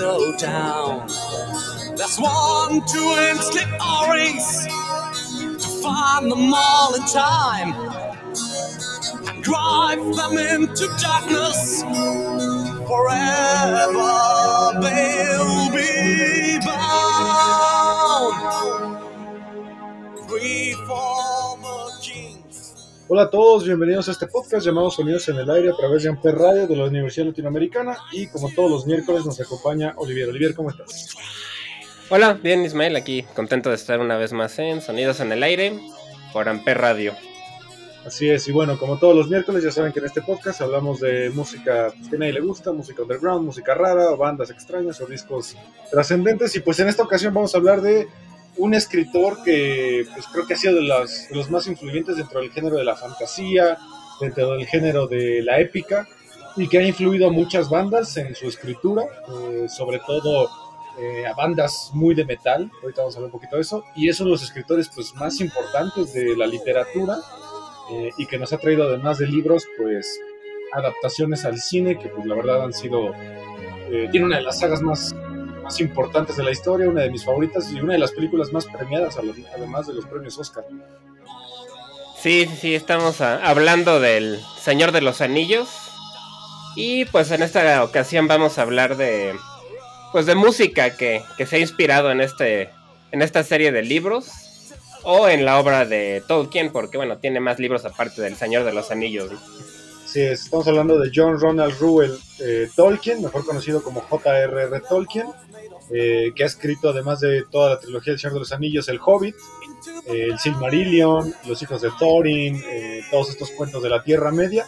So down. There's one, two, and slip O-rings to find them all in time and drive them into darkness. Forever be Hola a todos, bienvenidos a este podcast llamado Sonidos en el Aire a través de Amper Radio de la Universidad Latinoamericana y como todos los miércoles nos acompaña Olivier. Olivier, ¿cómo estás? Hola, bien Ismael, aquí contento de estar una vez más en Sonidos en el Aire por Amper Radio. Así es, y bueno, como todos los miércoles ya saben que en este podcast hablamos de música que a nadie le gusta, música underground, música rara, bandas extrañas o discos trascendentes y pues en esta ocasión vamos a hablar de un escritor que pues creo que ha sido de los, más influyentes dentro del género de la fantasía, dentro del género de la épica y que ha influido muchas bandas en su escritura, eh, sobre todo eh, a bandas muy de metal, ahorita vamos a hablar un poquito de eso, y es uno de los escritores pues, más importantes de la literatura eh, y que nos ha traído además de libros pues adaptaciones al cine que pues la verdad han sido, tiene una de las sagas más, más importantes de la historia, una de mis favoritas y una de las películas más premiadas además de los premios Oscar. Sí, sí, sí, estamos a- hablando del Señor de los Anillos y pues en esta ocasión vamos a hablar de pues de música que, que se ha inspirado en este en esta serie de libros o en la obra de Tolkien porque bueno tiene más libros aparte del Señor de los Anillos. ¿no? Sí, estamos hablando de John Ronald Reuel eh, Tolkien, mejor conocido como J.R.R. Tolkien, eh, que ha escrito además de toda la trilogía del Señor de los Anillos, El Hobbit, eh, El Silmarillion, Los Hijos de Thorin, eh, todos estos cuentos de la Tierra Media,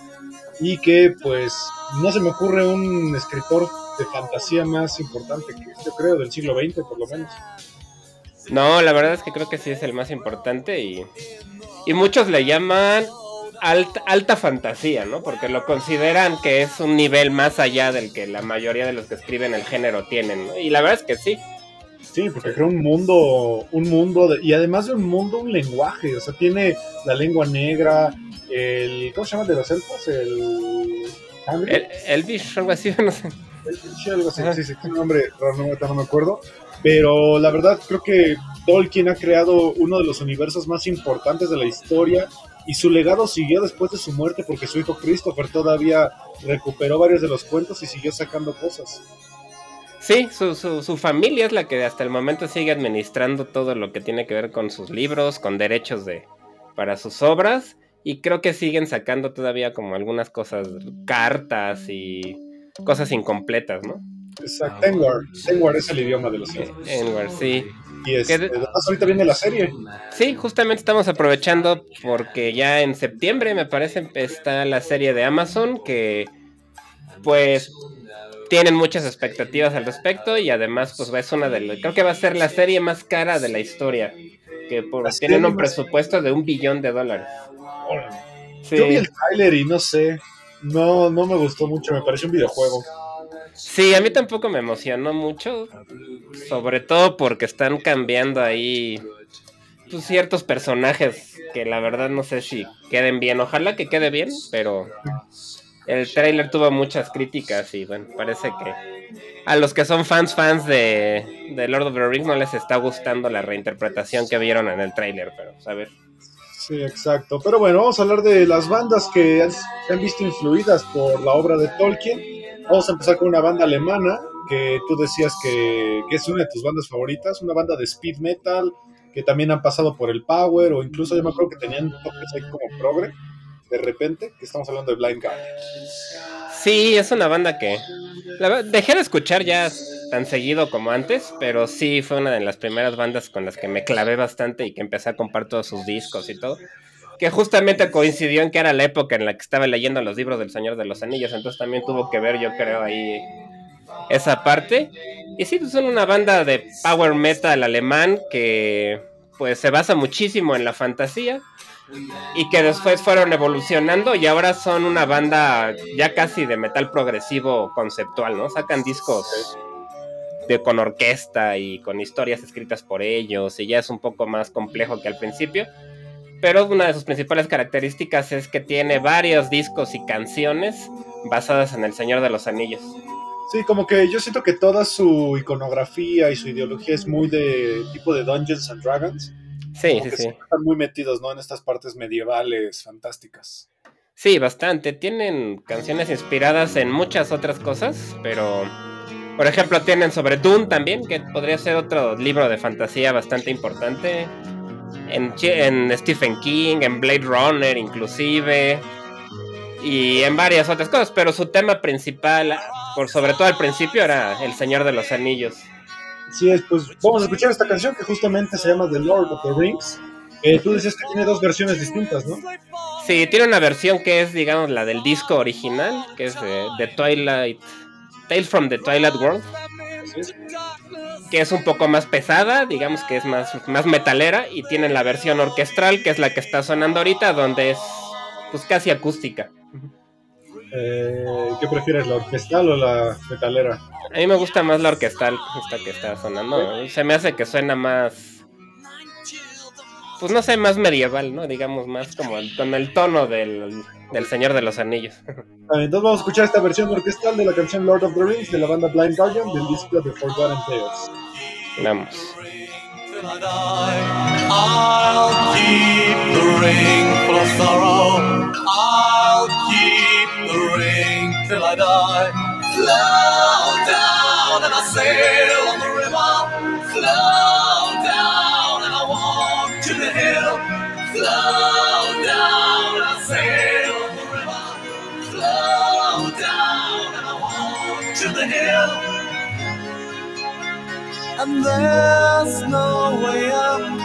y que pues no se me ocurre un escritor de fantasía más importante que yo creo del siglo XX por lo menos. No, la verdad es que creo que sí es el más importante y, y muchos le llaman alta, alta fantasía, ¿no? Porque lo consideran que es un nivel más allá del que la mayoría de los que escriben el género tienen, ¿no? Y la verdad es que sí. Sí, porque crea un mundo, un mundo, de- y además de un mundo, un lenguaje, o sea, tiene la lengua negra, el, ¿cómo se llama de los elfos? El... El, Elvish, algo así, no sé. Sí, algo así, sí, sí, tiene un nombre raro, no me acuerdo, pero la verdad creo que Tolkien ha creado uno de los universos más importantes de la historia y su legado siguió después de su muerte porque su hijo Christopher todavía recuperó varios de los cuentos y siguió sacando cosas. Sí, su, su, su familia es la que hasta el momento sigue administrando todo lo que tiene que ver con sus libros, con derechos de para sus obras. Y creo que siguen sacando todavía como algunas cosas, cartas y cosas incompletas, ¿no? Exacto, Tengwar, Tengwar es el idioma de los elfos. Enward, sí. Y ¿Qué de- además ahorita viene la serie. Sí, justamente estamos aprovechando porque ya en septiembre me parece está la serie de Amazon que pues tienen muchas expectativas al respecto y además pues es una de las, creo que va a ser la serie más cara de la historia que por, tienen un presupuesto de un billón de dólares. Sí. Yo vi el tráiler y no sé, no, no me gustó mucho, me pareció un videojuego. Sí, a mí tampoco me emocionó mucho, sobre todo porque están cambiando ahí pues, ciertos personajes que la verdad no sé si queden bien. Ojalá que quede bien, pero el tráiler tuvo muchas críticas y bueno, parece que a los que son fans fans de, de Lord of the Rings no les está gustando la reinterpretación que vieron en el tráiler, pero pues, a ver. Sí, exacto. Pero bueno, vamos a hablar de las bandas que se han visto influidas por la obra de Tolkien. Vamos a empezar con una banda alemana que tú decías que, que es una de tus bandas favoritas, una banda de speed metal que también han pasado por el power o incluso yo me acuerdo que tenían toques ahí como progre de repente, que estamos hablando de Blind Guardian. Sí, es una banda que la dejé de escuchar ya tan seguido como antes, pero sí fue una de las primeras bandas con las que me clavé bastante y que empecé a comprar todos sus discos y todo. Que justamente coincidió en que era la época en la que estaba leyendo los libros del Señor de los Anillos, entonces también tuvo que ver, yo creo, ahí esa parte. Y sí, pues son una banda de power metal alemán que pues se basa muchísimo en la fantasía y que después fueron evolucionando y ahora son una banda ya casi de metal progresivo conceptual, ¿no? Sacan discos de, con orquesta y con historias escritas por ellos y ya es un poco más complejo que al principio. Pero una de sus principales características es que tiene varios discos y canciones basadas en El Señor de los Anillos. Sí, como que yo siento que toda su iconografía y su ideología es muy de tipo de Dungeons and Dragons. Sí, sí, sí. Están muy metidos, ¿no? En estas partes medievales fantásticas. Sí, bastante. Tienen canciones inspiradas en muchas otras cosas, pero por ejemplo tienen sobre Dune también, que podría ser otro libro de fantasía bastante importante en, Stephen King, en Blade Runner inclusive, y en varias otras cosas, pero su tema principal, por sobre todo al principio, era El Señor de los Anillos. Sí, es, pues vamos a escuchar esta canción que justamente se llama The Lord of the Rings. Eh, tú dices que tiene dos versiones distintas, ¿no? Sí, tiene una versión que es, digamos, la del disco original, que es de, The Twilight, Tales from the Twilight World que es un poco más pesada, digamos que es más, más metalera, y tienen la versión orquestral, que es la que está sonando ahorita, donde es pues casi acústica. Eh, ¿Qué prefieres, la orquestal o la metalera? A mí me gusta más la orquestal, esta que está sonando. Se me hace que suena más. Pues no sé, más medieval, ¿no? Digamos, más como con el tono del, del Señor de los Anillos. Entonces vamos a escuchar esta versión orquestal de la canción Lord of the Rings de la banda Blind Guardian del disco The Forgotten Tales. Vamos. I'll keep the ring full of sorrow. I'll keep the ring till I die. Slow down and I sail and there's no way I'm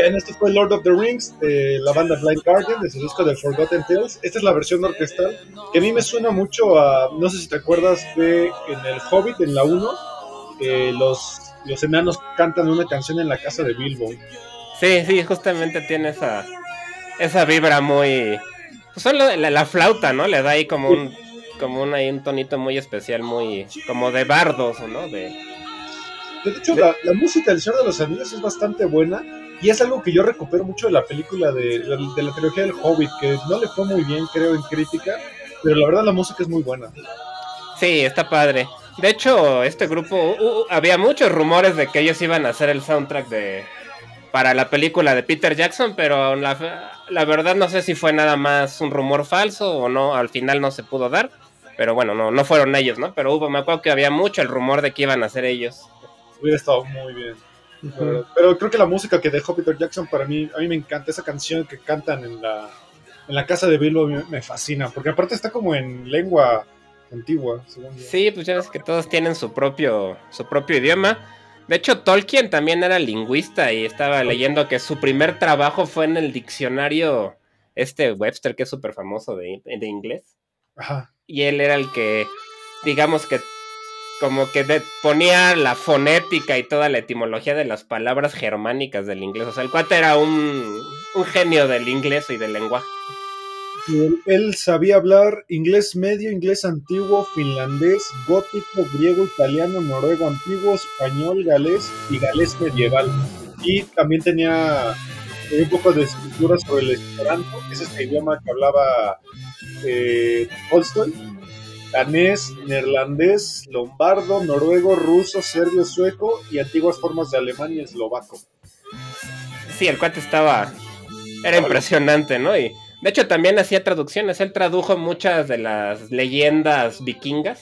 en este fue Lord of the Rings de la banda Blind Guardian de su disco de Forgotten Tales. Esta es la versión orquestal que a mí me suena mucho a, no sé si te acuerdas de en el Hobbit, en la 1, los, los enanos cantan una canción en la casa de Bilbo. Sí, sí, justamente tiene esa, esa vibra muy... Pues solo la, la, flauta, ¿no? Le da ahí como un, como un, ahí un tonito muy especial, muy... como de bardos, ¿no? De, de hecho, La, la, música del Señor de los Anillos es bastante buena y es algo que yo recupero mucho de la película de, de, la trilogía del Hobbit, que no le fue muy bien, creo, en crítica, pero la verdad la música es muy buena. Sí, está padre. De hecho, este grupo, uh, uh, había muchos rumores de que ellos iban a hacer el soundtrack de para la película de Peter Jackson, pero la, la verdad no sé si fue nada más un rumor falso o no, al final no se pudo dar. Pero bueno, no, no fueron ellos, ¿no? Pero hubo, me acuerdo que había mucho el rumor de que iban a ser ellos. Hubiera estado muy bien. Pero creo que la música que dejó Peter Jackson para mí, a mí me encanta esa canción que cantan en la, en la casa de Bilbo, me, fascina, porque aparte está como en lengua antigua. Sí, pues ya ves que todos tienen su propio, su propio idioma. De hecho, Tolkien también era lingüista y estaba leyendo que su primer trabajo fue en el diccionario, este Webster, que es súper famoso de, de inglés. Ajá. Y él era el que, digamos que como que ponía la fonética y toda la etimología de las palabras germánicas del inglés. O sea, el cuate era un, un genio del inglés y del lenguaje. Él, él sabía hablar inglés medio, inglés antiguo, finlandés, gótico, griego, italiano, noruego antiguo, español, galés y galés medieval. Y también tenía un poco de escritura sobre el esperanto, que es este idioma que hablaba eh, Tolstoy, danés, neerlandés, lombardo, noruego, ruso, serbio, sueco y antiguas formas de alemán y eslovaco. Sí, el cuate estaba. Era impresionante, ¿no? Y de hecho también hacía traducciones. Él tradujo muchas de las leyendas vikingas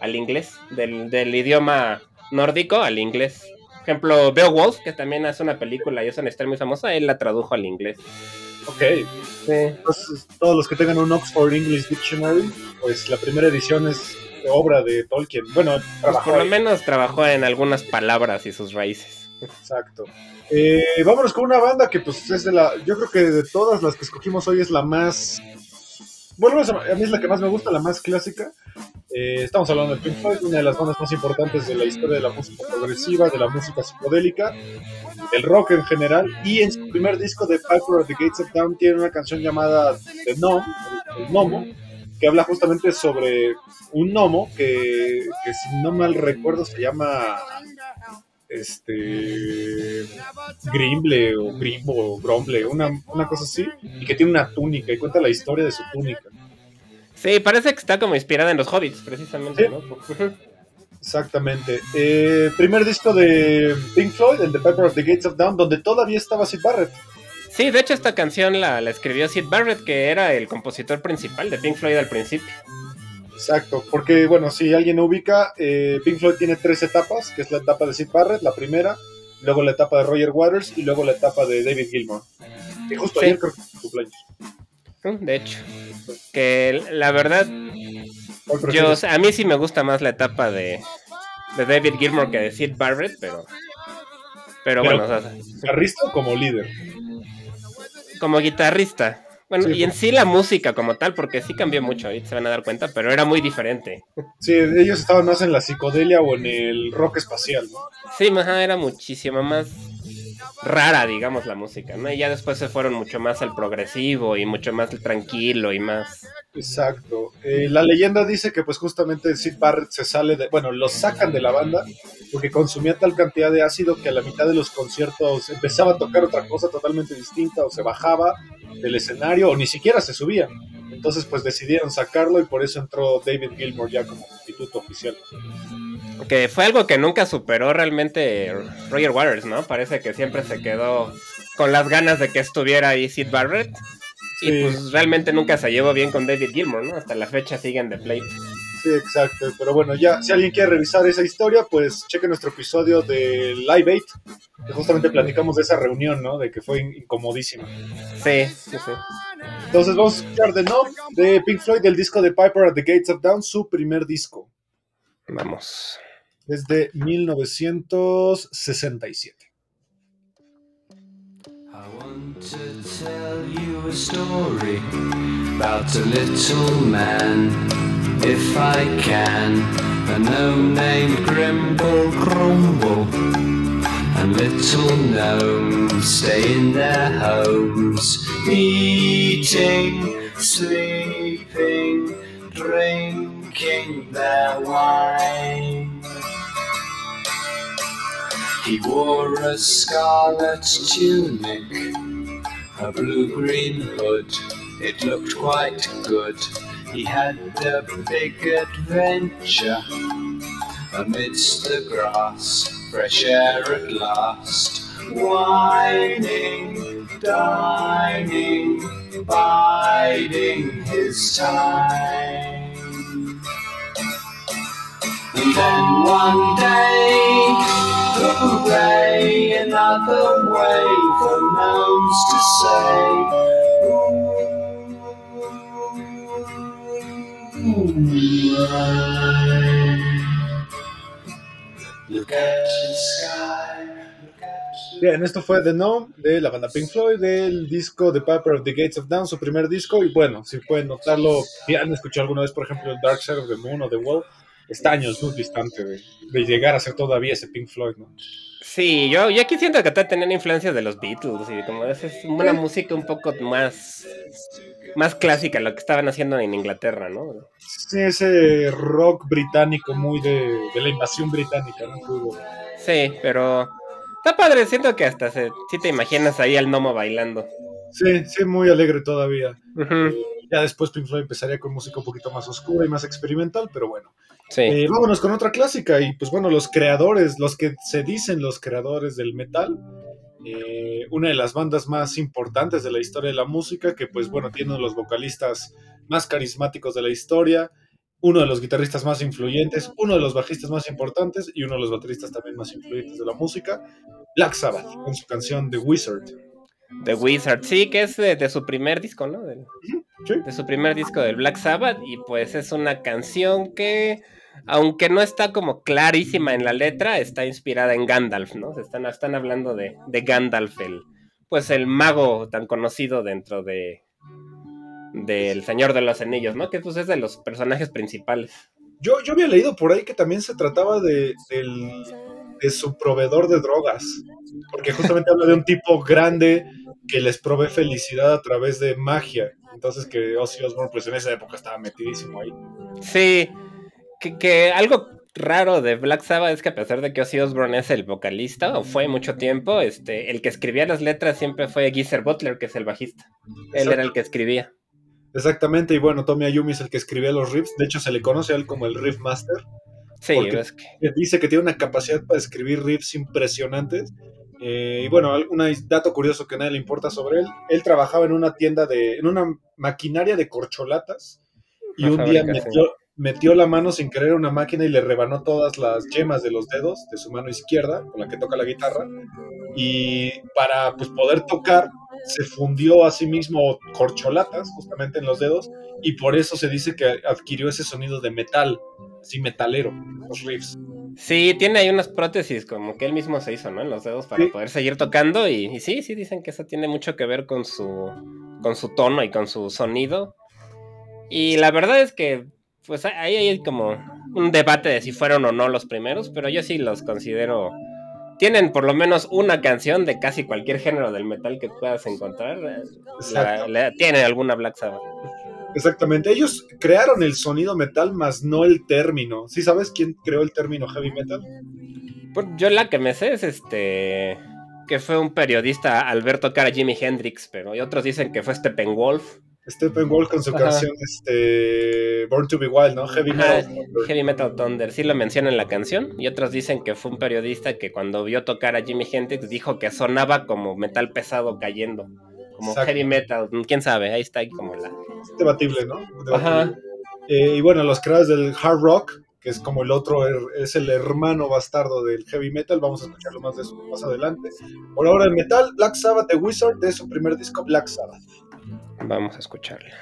al inglés, del, del idioma nórdico al inglés. Por ejemplo, Beowulf, que también hace una película y es una historia muy famosa, él la tradujo al inglés. Ok, Sí. entonces todos los que tengan un Oxford English Dictionary, pues la primera edición es de obra de Tolkien. Bueno, Pues por lo menos trabajó en algunas palabras y sus raíces. Exacto. Eh, vámonos con una banda que pues es de la, yo creo que de todas las que escogimos hoy es la más, bueno, a mí es la que más me gusta, la más clásica. Eh, estamos hablando de Pink Floyd, una de las bandas más importantes de la historia de la música progresiva, de la música psicodélica, del rock en general, y en su primer disco de Piper at the Gates of Dawn tiene una canción llamada The Gnome, el, que habla justamente sobre un gnomo que, que si no mal recuerdo se llama este Grimble o Grimbo o Gromble, una, una cosa así, y que tiene una túnica y cuenta la historia de su túnica. Sí, parece que está como inspirada en los hobbits, precisamente, Sí. ¿no? Exactamente. Eh, primer disco de Pink Floyd, el de Piper of the Gates of Dawn, donde todavía estaba Sid Barrett. Sí, de hecho esta canción la, la escribió Sid Barrett, que era el compositor principal de Pink Floyd al principio. Exacto, porque bueno, si alguien no ubica, eh, Pink Floyd tiene tres etapas, que es la etapa de Sid Barrett, la primera, luego la etapa de Roger Waters y luego la etapa de David Gilmour. Y justo Sí. ayer creo que fue cumpleaños. Mm, De hecho, que la verdad, ¿Cuál yo, a mí sí me gusta más la etapa de, de David Gilmour que de Sid Barrett, pero... Pero, Pero- bueno, o sea, ¿Guitarrista o como líder? como guitarrista. Bueno, Sí, y en sí la música como tal, porque sí cambió mucho, ahorita se van a dar cuenta, pero era muy diferente. Sí, ellos estaban más en la psicodelia o en el rock espacial, ¿no? Sí, ajá, era muchísimo más rara, digamos, la música, ¿no? Y ya después se fueron mucho más al progresivo y mucho más tranquilo y más... Exacto. Eh, la leyenda dice que pues justamente Sid Barrett se sale de, bueno, lo sacan de la banda porque consumía tal cantidad de ácido que a la mitad de los conciertos empezaba a tocar otra cosa totalmente distinta o se bajaba del escenario o ni siquiera se subía. Entonces pues decidieron sacarlo y por eso entró David Gilmour ya como sustituto oficial. Que fue algo que nunca superó realmente Roger Waters, ¿no? Parece que siempre se quedó con las ganas de que estuviera ahí Sid Barrett. Sí. Y pues realmente nunca se llevó bien con David Gilmour, ¿no? Hasta la fecha siguen de play. Sí, exacto. Pero bueno, ya, si alguien quiere revisar esa historia, pues cheque nuestro episodio de Live 8, que justamente platicamos de esa reunión, ¿no? De que fue in- incomodísima. Sí, sí, sí. Entonces vamos a escuchar The de Pink Floyd del disco de Piper at the Gates of Dawn, su primer disco, Vamos. desde 1967. I want to tell you a story about a little man, if I can. A gnome named Grimble Grumble, and little gnomes stay in their homes, eating, sleeping, drinking their wine. He wore a scarlet tunic, a blue green hood. It looked quite good. He had a big adventure amidst the grass, fresh air at last. Whining, dining, biding his time. And then one day, hooray, another way for gnomes to say. Bien, esto fue The Numb de la banda Pink Floyd, del disco de Piper at the Gates of Dawn, su primer disco. Y bueno, si pueden notarlo, si han escuchado alguna vez, por ejemplo, Dark Side of the Moon o The Wall, está años luz distante de, de llegar a ser todavía ese Pink Floyd, ¿no? Sí, yo, yo aquí siento que tener influencias de los Beatles y como es, es una música un poco más, más clásica, lo que estaban haciendo en Inglaterra, ¿no? Sí, ese rock británico muy de, de la invasión británica, ¿no? Sí, pero está padre, siento que hasta se, sí te imaginas ahí al gnomo bailando. Sí, sí, muy alegre todavía. Ujú, Ya después Pink Floyd empezaría con música un poquito más oscura y más experimental, pero bueno. Sí. Eh, vámonos con otra clásica y pues bueno, los creadores, los que se dicen los creadores del metal, eh, una de las bandas más importantes de la historia de la música, que pues bueno, tiene uno de los vocalistas más carismáticos de la historia, uno de los guitarristas más influyentes, uno de los bajistas más importantes y uno de los bateristas también más influyentes de la música, Black Sabbath, con su canción The Wizard. The Wizard, sí, que es de, de su primer disco, ¿no? Del- Sí. de su primer disco del Black Sabbath y pues es una canción que aunque no está como clarísima en la letra, está inspirada en Gandalf, ¿no? Se están, están hablando de, de Gandalf, el, pues el mago tan conocido dentro de del Señor de los Anillos, ¿no? Que pues es de los personajes principales. Yo, yo había leído por ahí que también se trataba de, del- de su proveedor de drogas, porque justamente habla de un tipo grande que les provee felicidad a través de magia. Entonces que Ozzy Osbourne pues en esa época estaba metidísimo ahí. Sí, que, que algo raro de Black Sabbath es que a pesar de que Ozzy Osbourne es el vocalista, o fue mucho tiempo, este, el que escribía las letras siempre fue Geezer Butler, que es el bajista. Él era el que escribía. Exactamente, y bueno, Tommy Ayumi es el que escribía los riffs, de hecho se le conoce a él como el riff master, Sí, es que dice que tiene una capacidad para escribir riffs impresionantes. Eh, y bueno, un dato curioso que a nadie le importa sobre él, él trabajaba en una tienda de, en una maquinaria de corcholatas y Una un día metió, metió la mano sin querer a una máquina y le rebanó todas las yemas de los dedos de su mano izquierda con la que toca la guitarra y para pues, poder tocar se fundió a sí mismo corcholatas justamente en los dedos y por eso se dice que adquirió ese sonido de metal, así metalero, los riffs. Sí, tiene ahí unas prótesis como que él mismo se hizo, ¿no? En los dedos para Sí. poder seguir tocando y, y sí, sí dicen que eso tiene mucho que ver con su con su tono y con su sonido. Y la verdad es que pues ahí hay como un debate de si fueron o no los primeros, pero yo sí los considero tienen por lo menos una canción de casi cualquier género del metal que puedas encontrar. eh, la- tiene alguna Black Sabbath. Exactamente, ellos crearon el sonido metal, más no el término. ¿Sí sabes quién creó el término heavy metal? Pues yo la que me sé es este que fue un periodista al ver tocar a Jimi Hendrix, pero y otros dicen que fue Steppenwolf. Steppenwolf con su Ajá. canción este, Born to be Wild, ¿no? Heavy metal. Heavy Metal Thunder, sí lo menciona en la canción, y otros dicen que fue un periodista que cuando vio tocar a Jimi Hendrix dijo que sonaba como metal pesado cayendo, como Exacto. heavy metal, quién sabe, ahí está ahí como la... Es debatible, ¿no? Debatible. Ajá. Eh, y bueno, los creadores del hard rock, que es como el otro, her- es el hermano bastardo del heavy metal, vamos a escucharlo más de eso más adelante. Por ahora el metal, Black Sabbath, The Wizard, de su primer disco, Black Sabbath. Vamos a escucharla.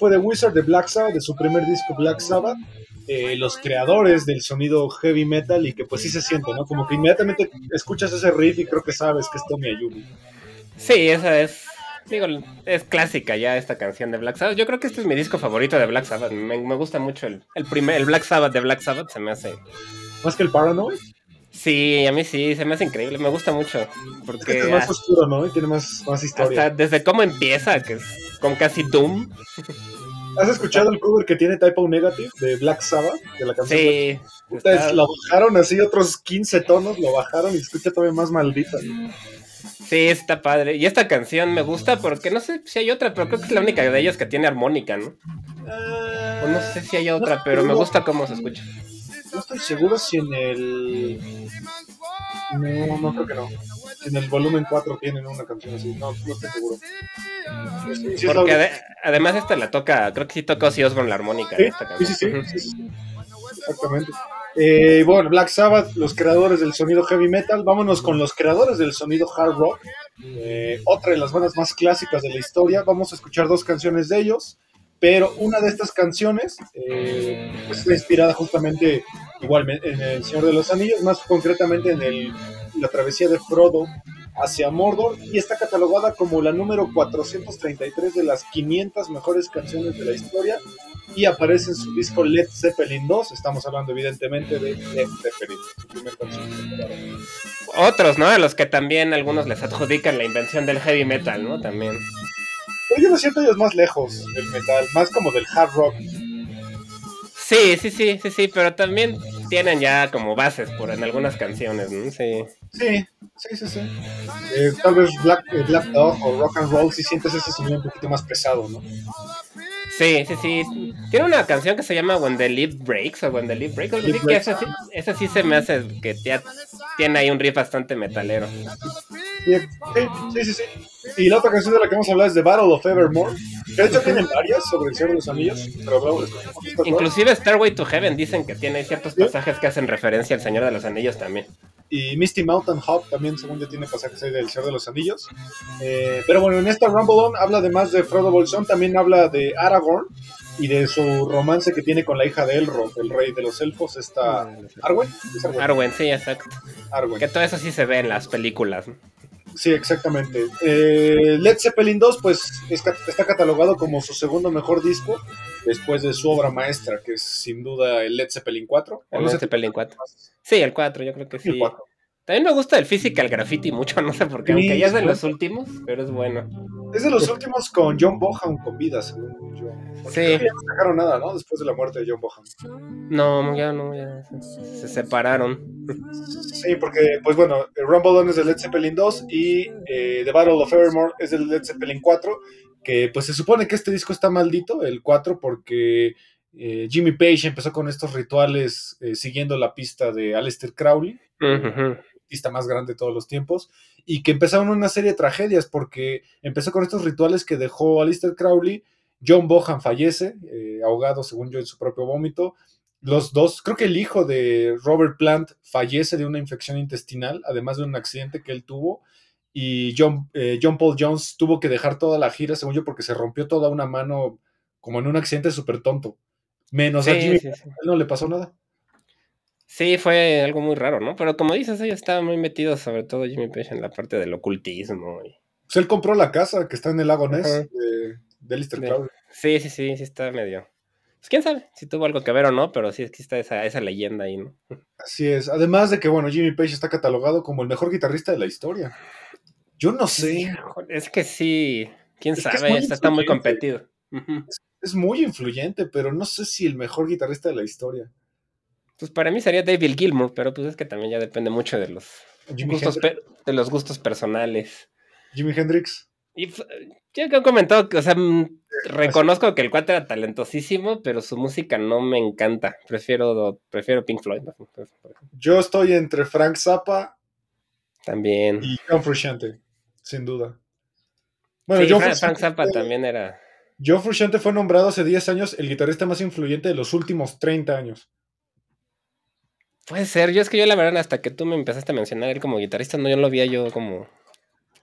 Fue The Wizard de Black Sabbath, de su primer disco Black Sabbath. Eh, los creadores del sonido heavy metal y que pues sí se siente, ¿no? Como que inmediatamente escuchas ese riff y creo que sabes que es Tommy Ayubi. Sí, esa es. Digo, es clásica ya esta canción de Black Sabbath. Yo creo que este es mi disco favorito de Black Sabbath. Me, me gusta mucho el, el primer, el Black Sabbath de Black Sabbath, se me hace. ¿Más que el Paranoid? Sí, a mí sí, se me hace increíble, me gusta mucho. Porque es, más oscuro, ¿no? Y tiene más, más historia. Hasta desde cómo empieza, que es como casi Doom. ¿Has escuchado el cover que tiene Typo Negative de Black Sabbath? De la canción sí. Está... Lo bajaron así otros 15 tonos, lo bajaron y escucha todavía más maldita. Sí, está padre. Y esta canción me gusta porque no sé si hay otra, pero creo que es la única de ellas que tiene armónica, ¿no? Uh, o no sé si hay otra, no, pero me gusta cómo se escucha. No estoy seguro si en el. No, no creo que no. En el volumen 4 tienen una canción así. No, no estoy seguro. Sí, sí, Porque ade además esta la toca, creo que sí toca Ozzy Osbourne la armónica. Sí, esta sí, sí, sí, sí, Exactamente. Eh, bueno, Black Sabbath, los creadores del sonido heavy metal. Vámonos con los creadores del sonido hard rock. Eh, otra de las bandas más clásicas de la historia. Vamos a escuchar dos canciones de ellos. Pero una de estas canciones eh, pues está inspirada justamente igual en El Señor de los Anillos, más concretamente en el, la travesía de Frodo hacia Mordor y está catalogada como la número 433 de las 500 mejores canciones de la historia y aparece en su disco Led Zeppelin 2. Estamos hablando evidentemente de Led Zeppelin, su primer canción. Otros, ¿no? A los que también algunos les adjudican la invención del heavy metal, ¿no? También. Pero yo me siento ellos más lejos del metal, más como del hard rock. Sí, sí, sí, sí, sí, pero también tienen ya como bases por en algunas canciones, ¿no? Sí. Sí, sí, sí, sí. Eh, tal vez Black, eh, Black Dog o Rock and Roll si sientes ese sonido un poquito más pesado, ¿no? Sí, sí, sí. Tiene una canción que se llama When the Leaf Breaks o When the Leaf Breaks. Leaf breaks. Esa, sí, esa sí se me hace que ya tiene ahí un riff bastante metalero. Sí, sí, sí, sí. Y la otra canción de la que vamos a hablar es The Battle of Evermore. De hecho tienen varias sobre el Señor de los Anillos. Pero hablamos de Inclusive Starway to Heaven dicen que tiene ciertos pasajes que hacen referencia al Señor de los Anillos también. Y Misty Mountain Hop también, según yo, tiene pasajes ahí del Señor de los Anillos. Eh, pero bueno, en esta Rumble On habla además de Frodo Bolsón, también habla de Aragorn y de su romance que tiene con la hija de Elrond, el rey de los elfos, esta Arwen. ¿Es Arwen? Arwen, sí, exacto. Arwen. Que todo eso sí se ve en las películas. Sí, exactamente. Eh, Led Zeppelin 2, pues es, está catalogado como su segundo mejor disco después de su obra maestra, que es sin duda el Led Zeppelin 4. El Led Zeppelin 4. Sí, el 4, yo creo que sí. También me gusta el Physical Graffiti mucho, no sé por qué, sí, aunque ya es de los últimos, pero es bueno. Es de los últimos con John Bohan con vida, según yo. Porque sí. Ya no sacaron nada, ¿no? Después de la muerte de John Bohan. No, ya no, ya se, se separaron. Sí, porque, pues bueno, Rumble On es de Led Zeppelin 2 y eh, The Battle of Evermore es del Led Zeppelin 4, que pues se supone que este disco está maldito, el 4, porque eh, Jimmy Page empezó con estos rituales eh, siguiendo la pista de Aleister Crowley. Uh -huh artista más grande de todos los tiempos, y que empezaron una serie de tragedias, porque empezó con estos rituales que dejó Alistair Crowley, John Bohan fallece, eh, ahogado según yo en su propio vómito, los dos, creo que el hijo de Robert Plant fallece de una infección intestinal, además de un accidente que él tuvo, y John, eh, John Paul Jones tuvo que dejar toda la gira, según yo, porque se rompió toda una mano como en un accidente súper tonto. Menos sí, a Jimmy, sí, sí. él no le pasó nada. Sí, fue algo muy raro, ¿no? Pero como dices, ellos estaban muy metidos, sobre todo Jimmy Page, en la parte del ocultismo. Y... Pues él compró la casa que está en el lago Ness uh -huh. de, de Lister Crowley. Sí, sí, sí, sí está medio. Pues quién sabe si tuvo algo que ver o no, pero sí está esa, esa leyenda ahí, ¿no? Así es. Además de que, bueno, Jimmy Page está catalogado como el mejor guitarrista de la historia. Yo no sé. Sí, es que sí, quién es sabe, está, está, muy competido. Uh -huh. es, es muy influyente, pero no sé si el mejor guitarrista de la historia. Pues para mí sería David Gilmour, pero pues es que también ya depende mucho de los, gustos, de los gustos personales. Jimi Hendrix. Y ya que he comentado que, o sea, reconozco que el cuate era talentosísimo, pero su música no me encanta. Prefiero, prefiero Pink Floyd. Yo estoy entre Frank Zappa también y John Frusciante, sin duda. Bueno, sí, John Frank, Frank Zappa también era. John Frusciante fue nombrado hace 10 años el guitarrista más influyente de los últimos 30 años. Puede ser, yo es que yo la verdad hasta que tú me empezaste a mencionar él como guitarrista, no yo lo había yo como,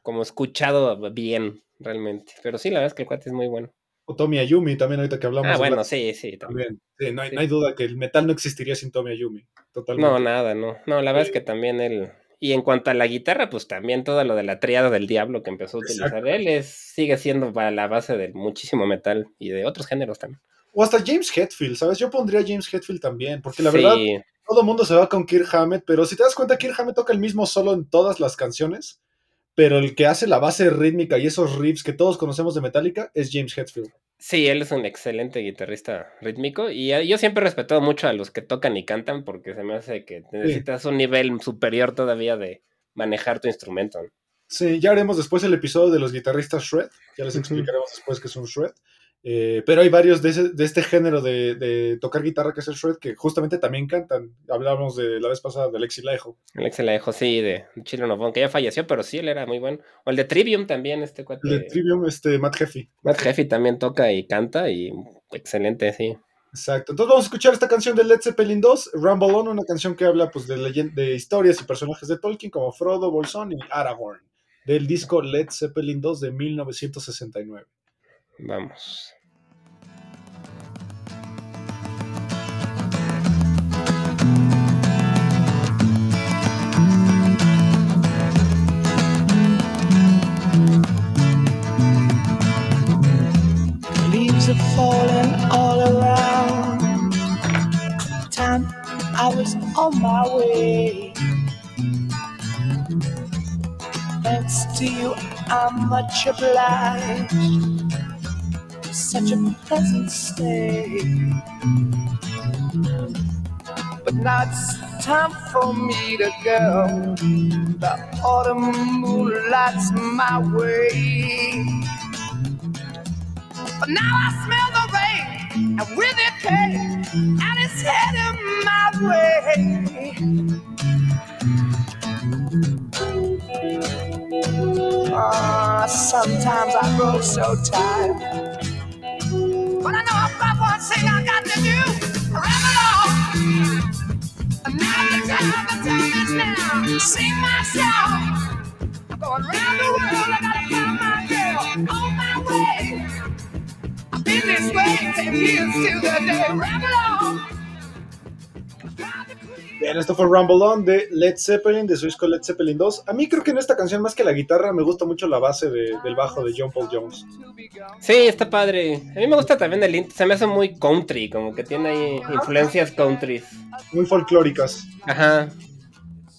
como escuchado bien realmente. Pero sí, la verdad es que el cuate es muy bueno. O Tommy Ayumi, también ahorita que hablamos. Ah, bueno, Black- sí, sí. también. también. Sí, no, hay, Sí. no hay duda que el metal no existiría sin Tommy Ayumi. Totalmente. No, nada, no. No, la verdad es que también él. Y en cuanto a la guitarra, pues también todo lo de la triada del diablo que empezó a utilizar Exacto. él es, sigue siendo para la base de muchísimo metal y de otros géneros también. O hasta James Hetfield, ¿sabes? Yo pondría a James Hetfield también, porque la verdad, Sí, todo el mundo se va con Kirk Hammett, pero si te das cuenta, Kirk Hammett toca el mismo solo en todas las canciones, pero el que hace la base rítmica y esos riffs que todos conocemos de Metallica es James Hetfield. sí, él es un excelente guitarrista rítmico y yo siempre he respetado mucho a los que tocan y cantan porque se me hace que necesitas un nivel superior todavía de manejar tu instrumento. Sí, ya haremos después el episodio de los guitarristas shred, ya les explicaremos después qué es un shred. Eh, pero hay varios de, ese- de este género de, de tocar guitarra que es el shred que justamente también cantan. Hablábamos de la vez pasada de Lexi Laiho. Alex se la dejó, sí, de Chile Novon, que ya falleció, pero sí, él era muy bueno. O el de Trivium también, este cuate. El de Trivium, este, Matt Heffy. Matt Heffy también toca y canta y excelente, sí. Exacto. Entonces vamos a escuchar esta canción de Led Zeppelin 2, Rumble On, una canción que habla pues, de, de historias y personajes de Tolkien como Frodo, Bolsón y Aragorn, del disco Led Zeppelin 2 de 1969. Vamos. Leaves are falling all around. Time I was on my way. Thanks to you, I'm much obliged. Such a pleasant stay. But now it's time for me to go. The autumn moonlights my way. But now I smell the rain, and with it pain, and it's heading my way. Ah, sometimes I grow so tired. But I know I've got one thing I got to do. Rap it off. Now the time, the time is now. Sing my song. I'm going round the world. I gotta find my girl on my way. This way the day. Bien, esto fue Rumble On de Led Zeppelin, de su disco Led Zeppelin 2. A mí creo que en esta canción, más que la guitarra, me gusta mucho la base de- del bajo de John Paul Jones. Sí, está padre. A mí me gusta también el int- se me hace muy country, como que tiene ahí influencias country. Muy folclóricas. Ajá.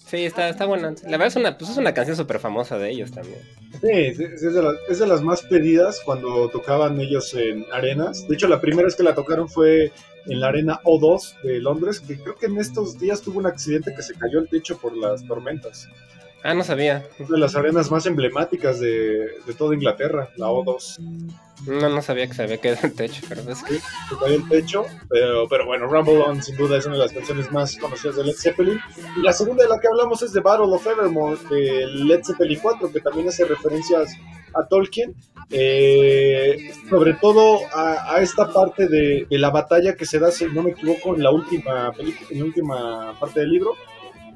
Sí, está, está buena. La verdad es una, pues es una canción súper famosa de ellos también. Sí, es de, las, es de las más pedidas cuando tocaban ellos en arenas. De hecho, la primera vez que la tocaron fue en la arena O2 de Londres, que creo que en estos días tuvo un accidente que se cayó el techo por las tormentas. Ah, no sabía. Es de las arenas más emblemáticas de, de toda Inglaterra, la O2. No, no sabía que se había quedado el techo, pero es que... Se cayó el techo, pero, pero bueno, Rumble On sin duda es una de las canciones más conocidas de Led Zeppelin. Y la segunda de la que hablamos es de Battle of Evermore, de Led Zeppelin 4, que también hace referencias a Tolkien, eh, sobre todo a, a esta parte de, de la batalla que se da, si no me equivoco, en la última película, en la última parte del libro,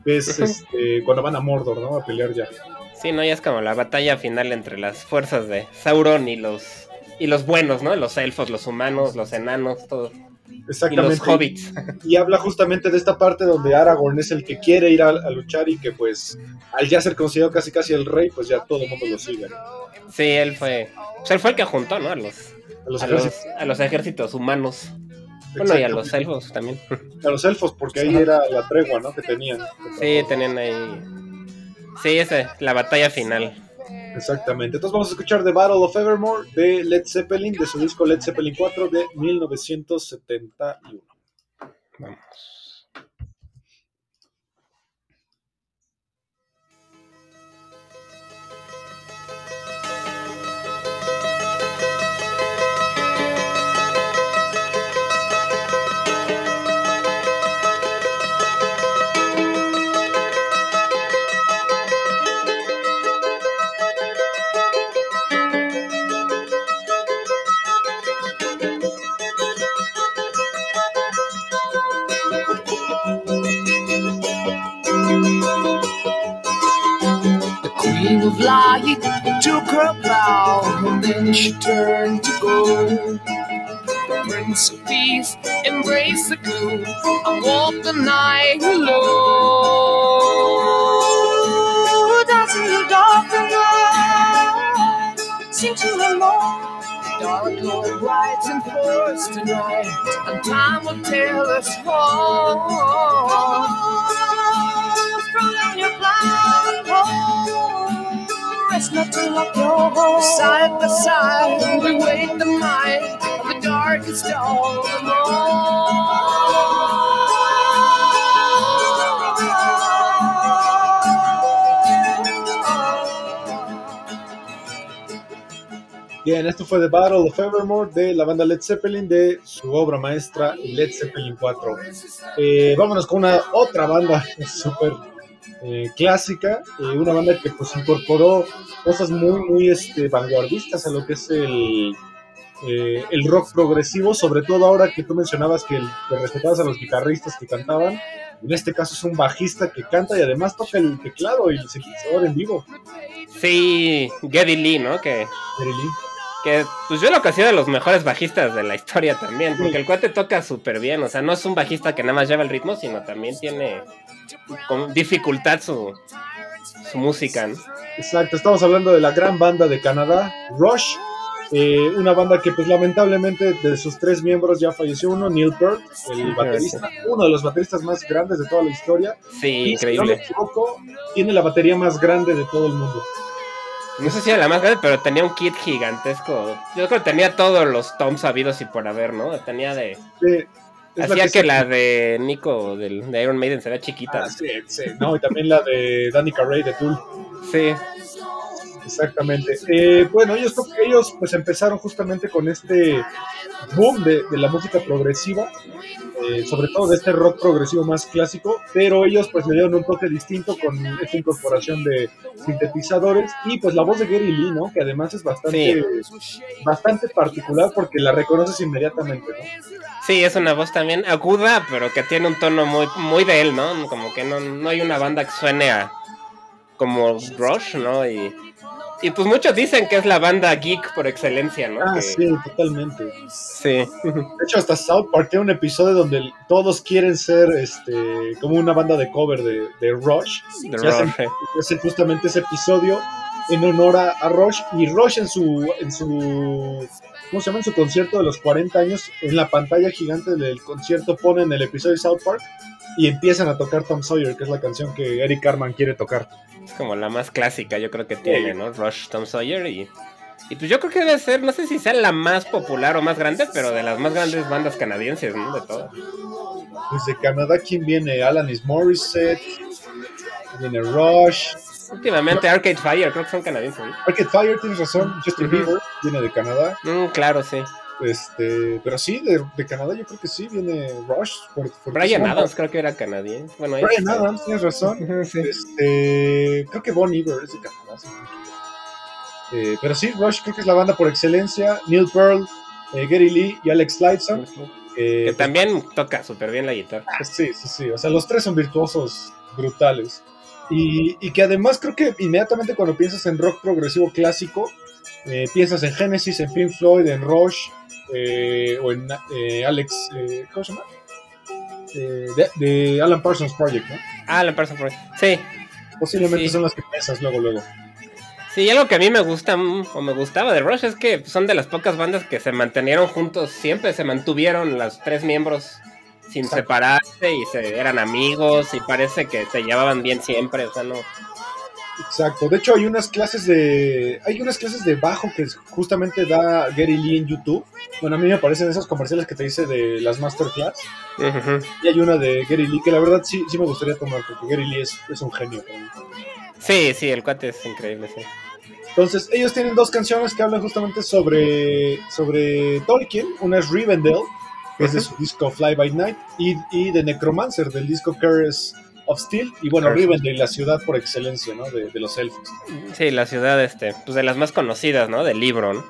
que es Ujú. este, cuando van a Mordor, ¿no? A pelear ya. Sí, no, ya es como la batalla final entre las fuerzas de Sauron y los y los buenos, ¿no? Los elfos, los humanos, los enanos, todos. Y Exactamente. los hobbits. y habla justamente de esta parte donde Aragorn es el que quiere ir a, a luchar y que pues al ya ser considerado casi casi el rey, pues ya todo el mundo lo sigue. ¿no? Sí, él fue. O sea, él fue el que juntó, ¿no? A los, A los a los, a los ejércitos humanos. Bueno, y a los elfos también. A los elfos, porque ahí era la tregua, ¿no? Que tenían. Sí, tenían ahí. Sí, esa, la batalla final. Exactamente. Entonces vamos a escuchar The Battle of Evermore de Led Zeppelin, de su disco Led Zeppelin 4 de 1971. Vamos. Took her bow, and then she turned to gold. Prince of Peace, embrace the gloom, and walk the night alone. Dancing in the dark the night, seem to alone. Dark Lord rides in force tonight, and time will tell us all. Your home. Side by side, we wait the might of the darkest of them all. Bien, esto fue The Battle of Evermore de la banda Led Zeppelin de su obra maestra Led Zeppelin 4. Eh, vámonos con una otra banda súper eh, clásica, eh, una banda que pues incorporó cosas muy, muy este, vanguardistas a lo que es el, eh, el rock progresivo, sobre todo ahora que tú mencionabas que, el- que respetabas a los guitarristas que cantaban. En este caso es un bajista que canta y además toca el teclado y el sintetizador en vivo. Sí, Geddy Lee, ¿no? Que, Lee. Que pues yo lo considero de los mejores bajistas de la historia también, porque el cuate toca súper bien, o sea, no es un bajista que nada más lleva el ritmo, sino también tiene con dificultad su, su música, ¿no? Exacto, estamos hablando de la gran banda de Canadá, Rush, eh, una banda que pues lamentablemente de sus tres miembros ya falleció uno, Neil Peart, el baterista, uno de los bateristas más grandes de toda la historia. Sí, Y, si no me increíble. equivoco, tiene la batería más grande de todo el mundo. No sé si era la más grande, pero tenía un kit gigantesco. Yo creo que tenía todos los toms sabidos y por haber, ¿no? Tenía de... Es Hacía que, la de Nico del, de Iron Maiden se vea chiquita. Ah, sí, sí, no, y también la de Danny Carey de Tool. Sí. Exactamente. Eh, bueno, ellos, ellos pues empezaron justamente con este boom de, de la música progresiva, eh, sobre todo de este rock progresivo más clásico, pero ellos pues le dieron un toque distinto con esta incorporación de sintetizadores y pues la voz de Gary Lee, ¿no? Que además es bastante, bastante particular porque la reconoces inmediatamente, ¿no? Sí, es una voz también aguda, pero que tiene un tono muy, muy de él, ¿no? Como que no, no hay una banda que suene a como Rush, ¿no? Y, y pues muchos dicen que es la banda geek por excelencia, ¿no? Ah, Que- sí, totalmente. sí. De hecho, hasta South Park tiene un episodio donde todos quieren ser este como una banda de cover de, de Rush. De Y hacen- Rush, eh. hacen justamente ese episodio en honor a, a Rush y Rush en su en su ¿cómo se llama? en su concierto de los 40 años en la pantalla gigante del concierto ponen el episodio de South Park y empiezan a tocar Tom Sawyer que es la canción que Eric Carman quiere tocar Es como la más clásica, yo creo que tiene, ¿no? Rush, Tom Sawyer y. Y pues yo creo que debe ser, no sé si sea la más popular o más grande, pero de las más grandes bandas canadienses, ¿no? De todo. desde Canadá quién viene Alanis Morissette viene Rush Últimamente Arcade Fire, creo que son canadienses. Arcade Fire tienes razón Justin Ujú. Bieber viene de Canadá Mm, claro, sí. Este pero sí de, de Canadá yo creo que sí viene Rush por- porque Brian Adams creo que era canadiense. Bueno, es- Brian Adams tienes razón sí. Este, creo que Bon Iver es de Canadá. Eh, pero sí, Rush creo que es la banda por excelencia. Neil Pearl, eh, Gary Lee y Alex Lifeson. eh, Que también toca súper bien la guitarra. pues, sí, sí, sí. O sea, los tres son virtuosos brutales. Y, y que además creo que inmediatamente cuando piensas en rock progresivo clásico, eh, piensas en Genesis, en Pink Floyd, en Rush eh, o en eh, Alex, eh, ¿cómo se llama? Eh, de, de Alan Parsons Project, ¿no? Ah, la persona Sí, Posiblemente Sí. son las que piensas luego, luego. sí, algo que a mí me gusta mm, o me gustaba de Rush es que son de las pocas bandas que se mantenieron juntos, siempre se mantuvieron los tres miembros sin Exacto. separarse y se eran amigos y parece que se llevaban bien siempre, o sea, no. Exacto. De hecho, hay unas clases de. Hay unas clases de bajo que justamente da Gary Lee en YouTube. Bueno, a mí me parecen esos comerciales que te dice de las masterclass. Y hay una de Gary Lee que la verdad sí, sí me gustaría tomar, porque Gary Lee es, es un genio. Sí, sí, el cuate es increíble, sí. Entonces, ellos tienen dos canciones que hablan justamente sobre, sobre Tolkien. Una es Rivendell, que es de su disco Fly By Night, y, y de Necromancer, del disco Curse of Steel. Y bueno. Rivendell, la ciudad por excelencia, ¿no? De, de los elfos. Sí, la ciudad, este, pues de las más conocidas, ¿no? Del libro, ¿no?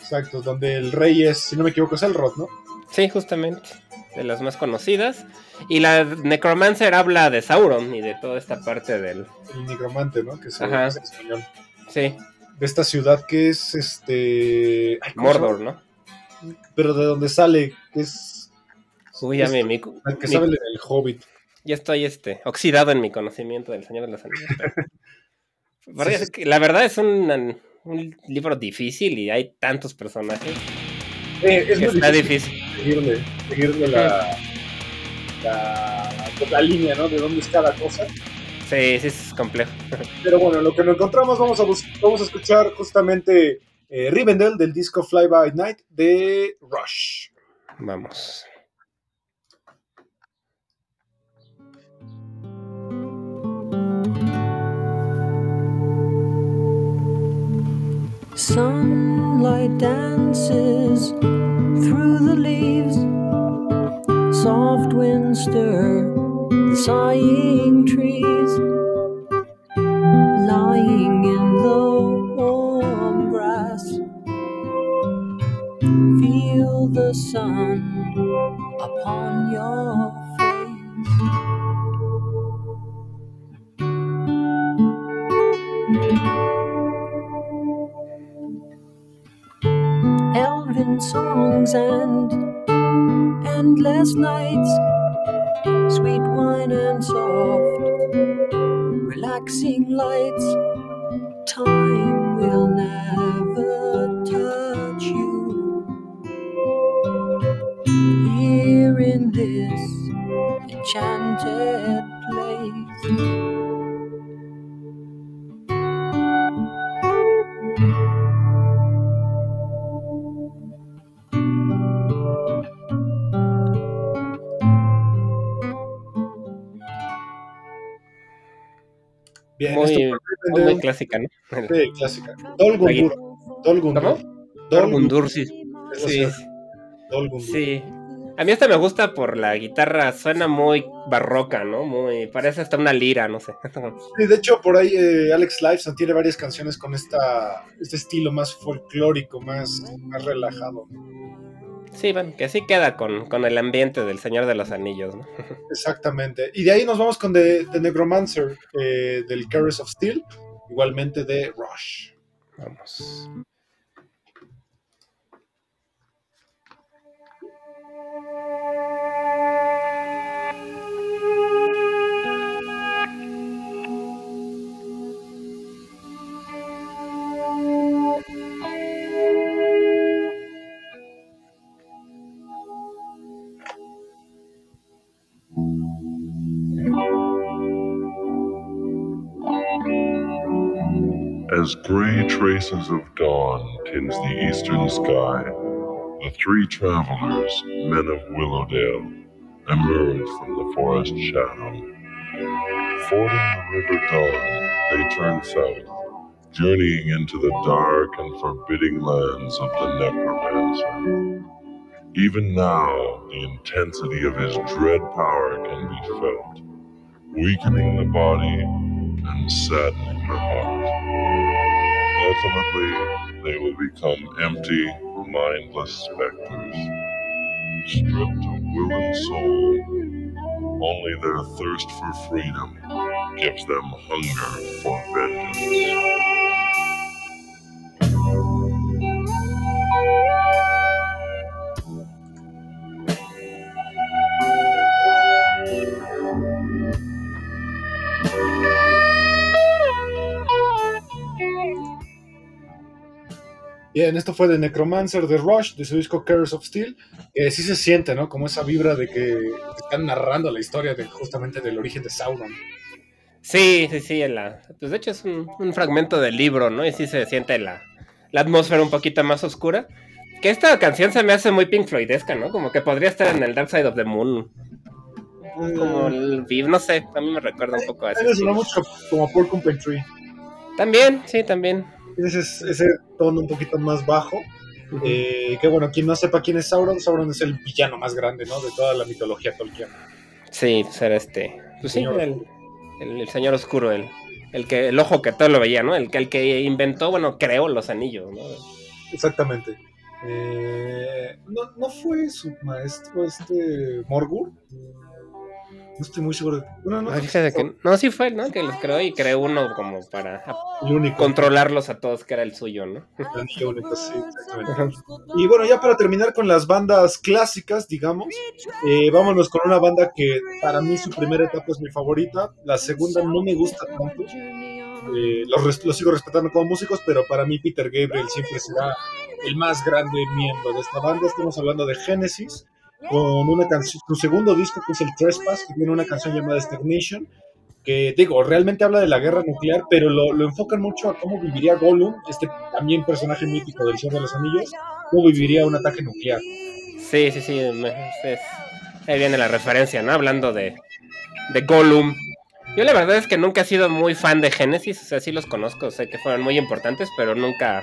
Exacto, donde el rey es, si no me equivoco, es Elrond, ¿no? Sí, justamente. De las más conocidas. Y la Necromancer habla de Sauron y de toda esta parte del. El nigromante, ¿no? Que es en español. Sí, De esta ciudad que es este. ay, ¿cómo se Mordor? ¿no? pero de donde sale, que es Uy, Es- me, mi- que mi- sabe el Hobbit. Ya estoy este, oxidado en mi conocimiento del Señor de los Anillos. Sí, la verdad es un, un libro difícil y hay tantos personajes Eh, es que muy está difícil difícil. seguirle, seguirle la, la, pues, la línea, ¿no? De dónde es cada cosa. Sí, sí, es complejo. Pero bueno, en lo que nos encontramos, vamos a, vamos a escuchar justamente eh, Rivendell del disco Fly By Night de Rush. Vamos. Sunlight dances through the leaves. Soft winds stir the sighing trees. Lying in the warm grass. Feel the sun upon your elven songs and endless nights, sweet wine and soft, relaxing lights. Time will never touch you here in this enchanted Bien, Muy, clásica, ¿no? Sí, clásica. Dolgundur. Dolgundur. ¿Cómo? Sí. Sí, ciudad. Dolgundur. sí. A mí esta me gusta por la guitarra, suena muy barroca, ¿no? Muy, parece hasta una lira, no sé. Sí, de hecho, por ahí eh, Alex Lifeson tiene varias canciones con esta, este estilo más folclórico, más, más relajado. Sí, bueno, que así queda con, con el ambiente del Señor de los Anillos, ¿no? Exactamente. Y de ahí nos vamos con The, The Necromancer eh, del Caress of Steel, igualmente de Rush. Vamos. As gray traces of dawn tinge the eastern sky, the three travelers, men of Willowdale, emerge from the forest shadow. Fording the river Dawn, they turn south, journeying into the dark and forbidding lands of the Necromancer. Even now, the intensity of his dread power can be felt, weakening the body and saddening the heart. Ultimately, they will become empty, mindless specters. Stripped of will and soul, only their thirst for freedom gives them hunger for vengeance. Bien, esto fue de Necromancer de Rush, de su disco Caress of Steel. que sí se siente, ¿no? Como esa vibra de que están narrando la historia de, justamente del origen de Sauron. Sí, sí, sí. en la- pues de hecho es un, un fragmento del libro, ¿no? Y sí se siente la, la atmósfera un poquito más oscura. Que esta canción se me hace muy Pink Floydesca, ¿no? Como que podría estar en el Dark Side of the Moon. Como el Viv, no sé. A mí me recuerda un poco a eso. mucho como Porcupine Tree. También, sí, también. Ese, es- ese tono un poquito más bajo. Eh, que bueno, quien no sepa quién es Sauron, Sauron es el villano más grande, ¿no? De toda la mitología Tolkien. Sí, será este. Pues sí, el- el señor oscuro, el, el que el ojo que todo lo veía, ¿no? El que el que inventó, bueno, creó los anillos, ¿no? Exactamente. Eh, ¿no, ¿No fue su maestro este Morgur? No estoy muy seguro. Bueno, no, Ah, fíjate que no, sí fue, ¿no? Que los creó y creó uno como para el único. controlarlos a todos, que era el suyo, ¿no? El único, sí, exactamente. Y bueno, ya para terminar con las bandas clásicas, digamos, eh, vámonos con una banda que para mí su primera etapa es mi favorita, la segunda no me gusta tanto, eh, los, los sigo respetando como músicos, pero para mí Peter Gabriel siempre será el más grande miembro de esta banda. Estamos hablando de Genesis, con una canción, su segundo disco que es el Trespass, que tiene una canción llamada Stagnation, que digo, realmente habla de la guerra nuclear, pero lo, lo enfocan mucho a cómo viviría Gollum, este también personaje mítico del Señor de los Anillos, cómo viviría un ataque nuclear. Sí, sí, sí. es- ahí viene la referencia, ¿no? Hablando de, de Gollum. Yo la verdad es que nunca he sido muy fan de Genesis, o sea, sí los conozco, sé que fueron muy importantes, pero nunca,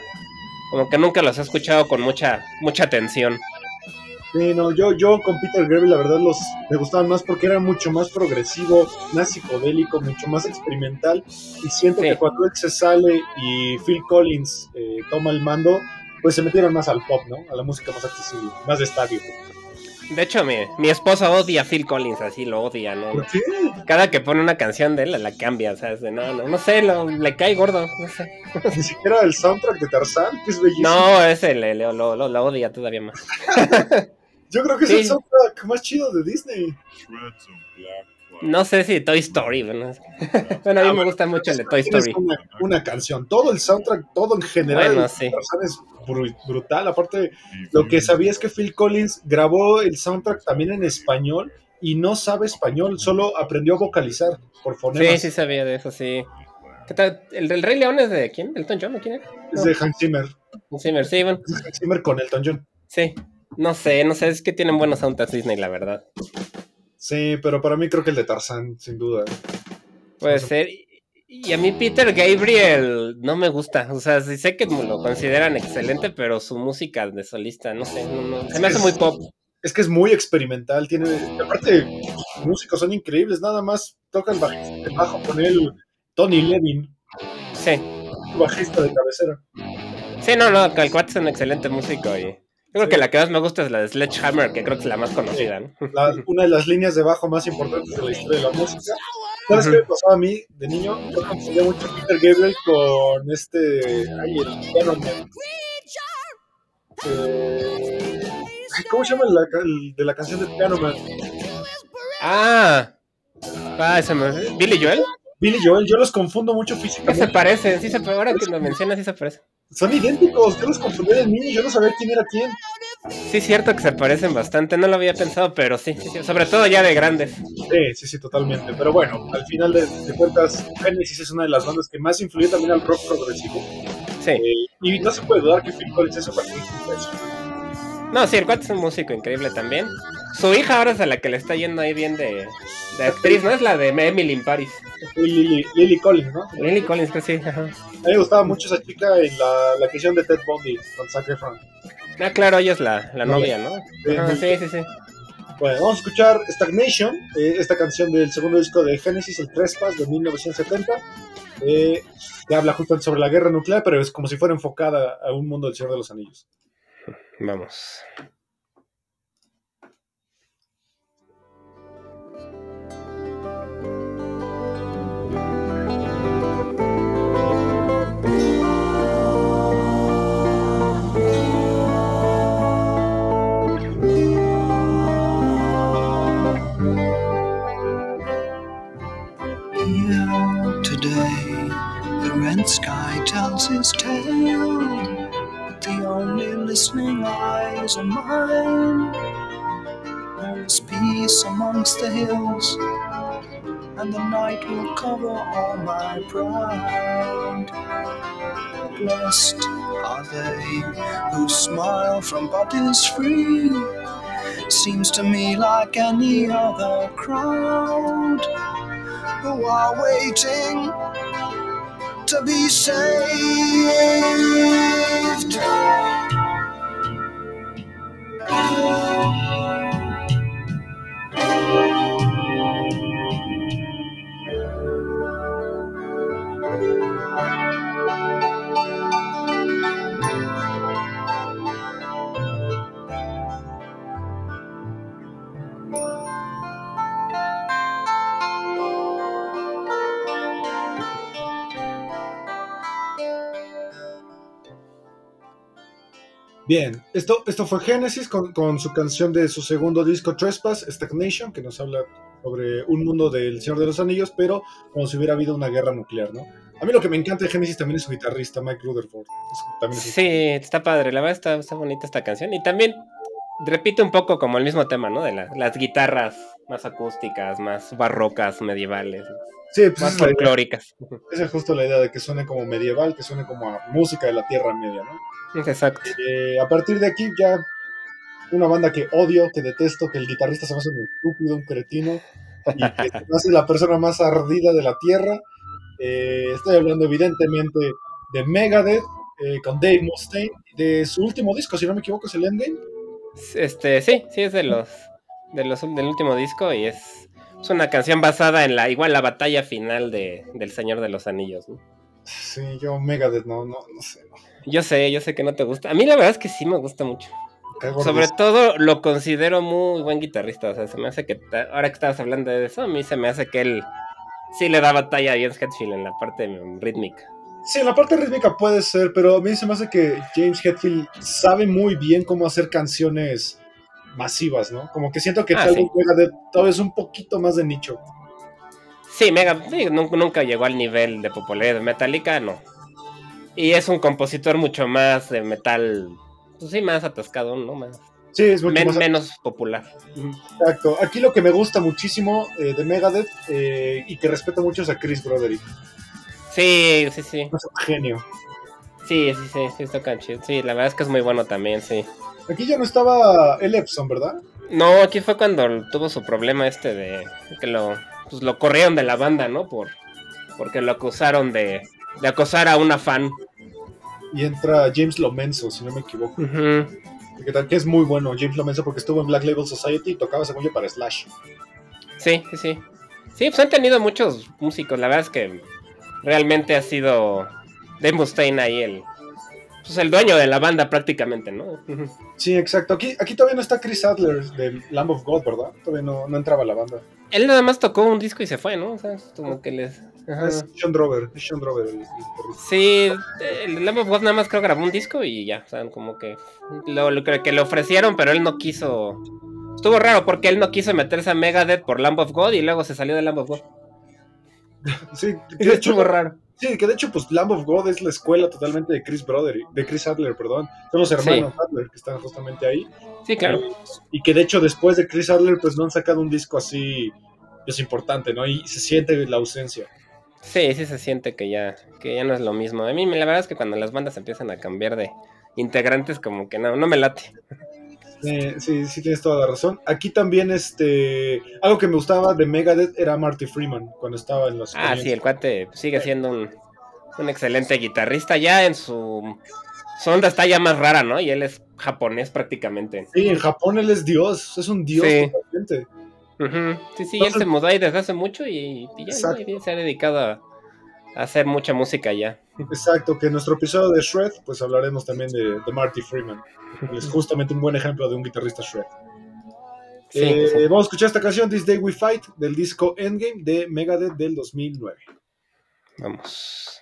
como que nunca los he escuchado con mucha, mucha atención. Sí, no, yo, yo con Peter Gabriel la verdad los me gustaban más porque era mucho más progresivo, más psicodélico, mucho más experimental y siento Sí. que cuando él se sale y Phil Collins eh, toma el mando, pues se metieron más al pop, ¿no? A la música más accesible, más de estadio. De hecho, mi, mi esposa odia a Phil Collins, así lo odia, ¿no? ¿Por qué? Cada que pone una canción de él, la cambia, o sea, es de, no, no, no sé, lo- le cae gordo, no sé. Ni siquiera el soundtrack de Tarzán, que es bellísimo. No, ese le, le- lo, lo- lo odia todavía más. Yo creo que es Sí. el soundtrack más chido de Disney. No sé si Toy Story, bueno, es- bueno a mí me gusta mucho el de Toy Story. Una, una canción, todo el soundtrack, todo en general. Bueno, sí. Es bru- brutal. Aparte, Lo que sabía es que Phil Collins grabó el soundtrack también en español y no sabe español, solo aprendió a vocalizar por Sí, fonemas. sí sabía de eso, sí. ¿Qué tal? ¿El del Rey León es de quién? ¿Elton John o quién era? Es de Hans Zimmer. Zimmer, sí, bueno, Es de Hans Zimmer con Elton John. sí. No sé, no sé, es que tienen buenos soundtracks Disney, la verdad. Sí, pero para mí creo que el de Tarzán, sin duda. Puede ser. Y- a mí Peter Gabriel no me gusta. O sea, sí sé que lo consideran excelente, pero su música de solista, no sé, no, no- se me hace muy pop. Es que es muy experimental, tiene... Aparte, músicos son increíbles, nada más toca el bajista, el bajo con él, Tony Levin, Sí. bajista de cabecera. Sí, no, no, el cuate es un excelente músico y creo que la que más me gusta es la de Sledgehammer, que creo que es la más conocida, ¿no? La- una de las líneas de bajo más importantes de la historia de la música. ¿Sabes qué me pasaba a mí de niño? Yo confundía mucho Peter Gabriel con este. Ay, el Piano. Eh, ¿Cómo se llama la el de la canción de Piano Man? Ah, ah, ese me... Billy Joel. Billy Joel, yo los confundo mucho Se físicamente. parecen, sí se ahora que lo mencionas, sí se parecen. Son idénticos, yo los confundía de niño, yo no sabía quién era quién. Sí, cierto que se parecen bastante, no lo había pensado, pero sí, sí, sí, sobre todo ya de grandes. Sí, sí, sí, totalmente. Pero bueno, al final de, de cuentas, Genesis es una de las bandas que más influyó también al rock progresivo. Sí. Eh, y no se puede dudar que Phil Collins es un. No, sí, el cuate es un músico increíble también. Su hija ahora es a la que le está yendo ahí bien de, de actriz, ¿no? Es la de Emily in Paris. Lily, Lily Collins, ¿no? Lily Collins, que sí. Ajá. A mí me gustaba mucho esa chica en la, la canción de Ted Bundy con Zac Efron. Ah, claro, ella es la, la novia, ¿no? Sí, Ajá, muy sí, sí, sí. Bueno, vamos a escuchar Stagnation, eh, esta canción del segundo disco de Genesis, el Trespass de 1970, eh, que habla justamente sobre la guerra nuclear, pero es como si fuera enfocada a un mundo del Señor de los Anillos. Vamos. Listening eyes are mine. There is peace amongst the hills, and the night will cover all my pride. Blessed are they who smile from bodies free. Seems to me like any other crowd who are waiting to be saved. Thank you. Bien, esto, esto fue Genesis con, con su canción de su segundo disco Trespass, Stagnation, que nos habla sobre un mundo del Señor de los Anillos, pero como si hubiera habido una guerra nuclear, ¿no? A mí lo que me encanta de Genesis también es su guitarrista, Mike Rutherford. Es- Sí, está padre, la verdad está, está bonita esta canción. Y también repite un poco como el mismo tema, ¿no? De la- las guitarras más acústicas, más barrocas, medievales, Sí, pues más folclóricas. esa es justo la idea de que suene como medieval, que suene como a música de la Tierra Media, ¿no? Exacto. Eh, a partir de aquí ya una banda que odio, que detesto, que el guitarrista se me hace un estúpido, un cretino, y que se me hace la persona más ardida de la Tierra. Eh, estoy hablando evidentemente de Megadeth, eh, con Dave Mustaine, de su último disco, si no me equivoco, es el Endgame. Este, sí, sí, es de los, de los del último disco y es, es una canción basada en la, igual la batalla final de, del Señor de los Anillos, ¿no? Sí, yo Megadeth, no, no, no sé. no, Yo sé, yo sé que no te gusta. A mí la verdad es que sí me gusta mucho. Sobre todo lo considero muy buen guitarrista. O sea, se me hace que ahora que estabas hablando de eso, a mí se me hace que él sí le da batalla a James Hetfield en la parte rítmica. Sí, en la parte rítmica puede ser, pero a mí se me hace que James Hetfield sabe muy bien cómo hacer canciones masivas, ¿no? Como que siento que Ah, tal sí. vez todavía es un poquito más de nicho. Sí, Mega, sí, nunca llegó al nivel de popularidad de Metallica, no. Y es un compositor mucho más de metal, pues sí, más atascado, ¿no? Más, Sí, es mucho men- más menos popular. exacto. Aquí lo que me gusta muchísimo eh, de Megadeth eh, y que respeto mucho es a Chris Broderick. Sí, sí, sí. Es un genio. Sí, sí, sí, sí, tocan chido. Sí, la verdad es que es muy bueno también, sí. Aquí ya no estaba el Epson, ¿verdad? No, aquí fue cuando tuvo su problema este de que lo, pues lo corrieron de la banda, ¿no? Por, porque lo acusaron de, de acosar a una fan. Y entra James Lomenzo, si no me equivoco. Que, tal- que es muy bueno James Lomenzo porque estuvo en Black Label Society y tocaba según yo para Slash. Sí, sí, sí. Sí, pues han tenido muchos músicos. La verdad es que realmente ha sido Dave Mustaine ahí el, pues el dueño de la banda prácticamente, ¿no? Sí, exacto. Aquí, aquí todavía no está Chris Adler de Lamb of God, ¿verdad? Todavía no, no entraba a la banda. Él nada más tocó un disco y se fue, ¿no? O sea, es como que les... ajá. Es Sean Drover, es Sean Drover el, el. Sí, el Lamb of God nada más creo grabó un disco y ya, o sea, como que lo, lo que le ofrecieron, pero él no quiso. Estuvo raro porque él no quiso meterse a Megadeth por Lamb of God y luego se salió de Lamb of God. Sí, que de hecho, Estuvo raro. sí, que de hecho, pues Lamb of God es la escuela totalmente de Chris Broderick, de Chris Adler, perdón. Son los hermanos Adler que están justamente ahí. Sí, claro. Y que de hecho, después de Chris Adler, pues no han sacado un disco así, pues importante, ¿no? Y se siente la ausencia. Sí, sí se siente que ya, que ya no es lo mismo. A mí la verdad es que cuando las bandas empiezan a cambiar de integrantes, como que no, no me late. Eh, sí, sí tienes toda la razón. Aquí también, este, algo que me gustaba de Megadeth era Marty Freeman cuando estaba en los. Ah, sí, el cuate sigue siendo un, un excelente guitarrista. Ya en su, su onda está ya más rara, ¿no? Y él es japonés prácticamente. Sí, en Japón él es Dios, es un Dios Sí. totalmente. Sí, sí, él se mudó ahí desde hace mucho y, y ya se ha dedicado a, a hacer mucha música ya. Exacto, que en nuestro episodio de Shred, pues hablaremos también de, de Marty Freeman. Él Es justamente un buen ejemplo de un guitarrista Shred. Sí, Eh, sí. Vamos a escuchar esta canción, This Day We Fight, del disco Endgame de Megadeth del 2009. Vamos.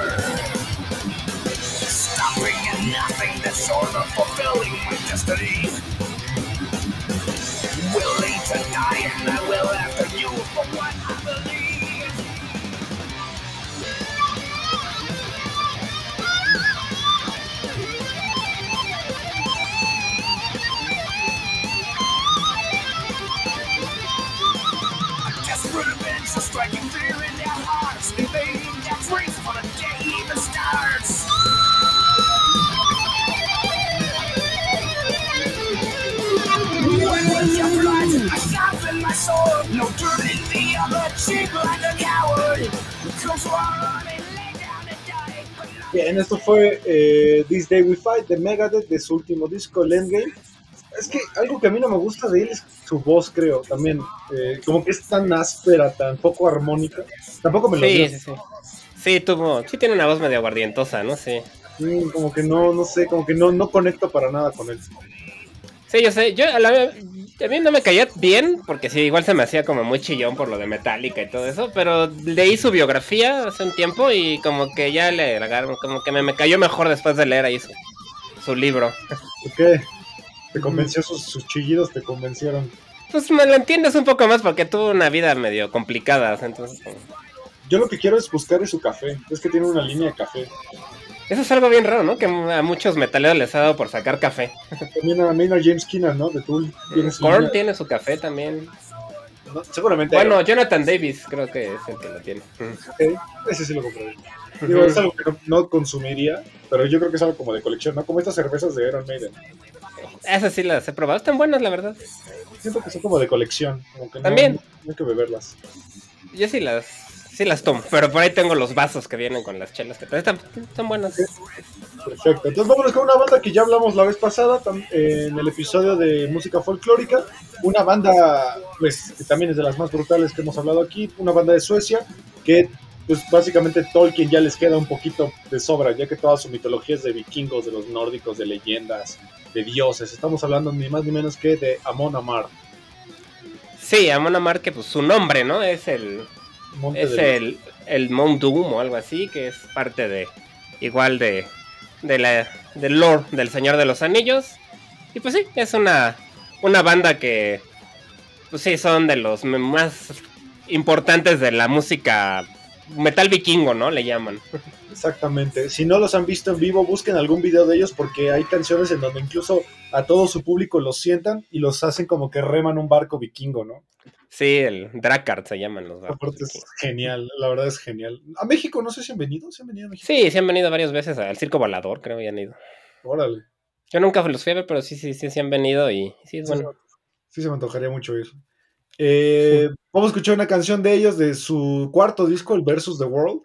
sort of fulfilling my destiny. Sword, no turning the other cheek like a coward. Cause we're running, lay down and die. Bien, esto fue eh, This Day We Fight de Megadeth de su último disco, el Endgame. Es que algo que a mí no me gusta de él es su voz, creo, también. Eh, como que es tan áspera, tan poco armónica. Tampoco me lo Sí, sí, sí. Sí, tuvo, sí tiene una voz medio aguardientosa, ¿no? Sí. Sí, como que no, no sé, como que no, no conecto para nada con él. Sí, yo sé, yo a, la, a mí no me caía bien, porque sí, igual se me hacía como muy chillón por lo de Metallica y todo eso, pero leí su biografía hace un tiempo y como que ya le agarraron, como que me, me cayó mejor después de leer ahí su, su libro. ¿Por qué? ¿Te convenció sus, sus chillidos? ¿Te convencieron? Pues me lo entiendes un poco más porque tuvo una vida medio complicada, entonces... como- Yo lo que quiero es buscar su café. Es que tiene una línea de café. Eso es algo bien raro, ¿no? Que a muchos metaleros les ha dado por sacar café. También a Maynard James Keenan, ¿no? De Tool. Tiene Korn tiene su café también. no, seguramente. Bueno, Jonathan Davis creo que es el que lo tiene. Ese sí lo compré. Digo, es algo que no, no consumiría, pero yo creo que es algo como de colección, ¿no? Como estas cervezas de Iron Maiden. Esas sí las he probado, están buenas la verdad. Siento que son como de colección, como que no, También. no hay que beberlas. Yo sí las, sí las tomo, pero por ahí tengo los vasos que vienen con las chelas que. Están, están buenas. Perfecto. Entonces vámonos con una banda que ya hablamos la vez pasada tam- en el episodio de música folclórica. Una banda, pues, que también es de las más brutales que hemos hablado aquí. Una banda de Suecia que, pues, básicamente Tolkien ya les queda un poquito de sobra, ya que toda su mitología es de vikingos, de los nórdicos, de leyendas, de dioses. Estamos hablando ni más ni menos que de Amon Amar. Sí, Amon Amar, que pues su nombre, ¿no? Es el, Monte es de- el, el Mount Doom o algo así, que es parte de, igual de, de la, del lore del Señor de los Anillos. Y pues sí, es una, una banda que, pues sí, son de los más importantes de la música metal vikingo, ¿no? Le llaman. Exactamente. Si no los han visto en vivo, busquen algún video de ellos porque hay canciones en donde incluso a todo su público los sientan y los hacen como que reman un barco vikingo, ¿no? Sí, el Drakard se llaman los barcos Aparte es genial, la verdad es genial. A México, no sé si han venido, ¿se han venido a México? Sí, sí han venido varias veces al Circo Volador, creo que han ido. Órale. Yo nunca los fui a ver, pero sí, sí, sí, sí han venido y sí, es Sí, bueno. Sí, se me antojaría mucho ir. Eh, Vamos a escuchar una canción de ellos de su cuarto disco, el Versus the World.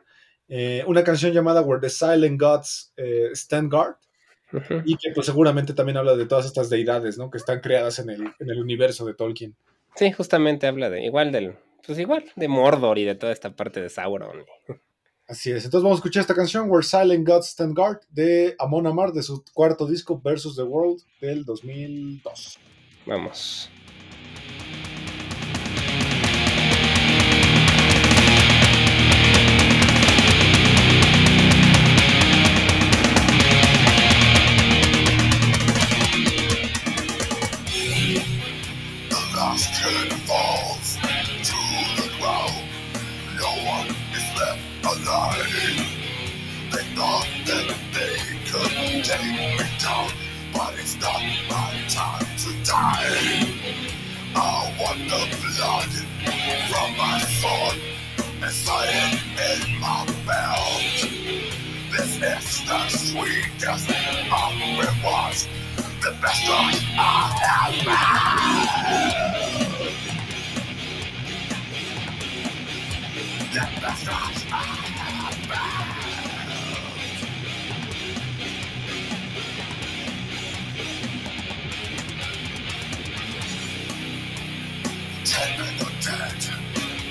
Eh, una canción llamada Where the Silent Gods eh, Stand Guard. Y que pues seguramente también habla de todas estas deidades, ¿no? Que están creadas en el, en el universo de Tolkien. Sí, justamente habla de igual del, pues igual, de Mordor y de toda esta parte de Sauron. Así es. Entonces vamos a escuchar esta canción, Where Silent Gods Stand Guard, de Amon Amar, de su cuarto disco, Versus the World, del 2002. Vamos. Last falls to the ground. No one is left alive. They thought that they could take me down, but it's not my time to die. I want the blood from my sword and it in my belt. This is the sweetest of rewards, the best of I have The best dead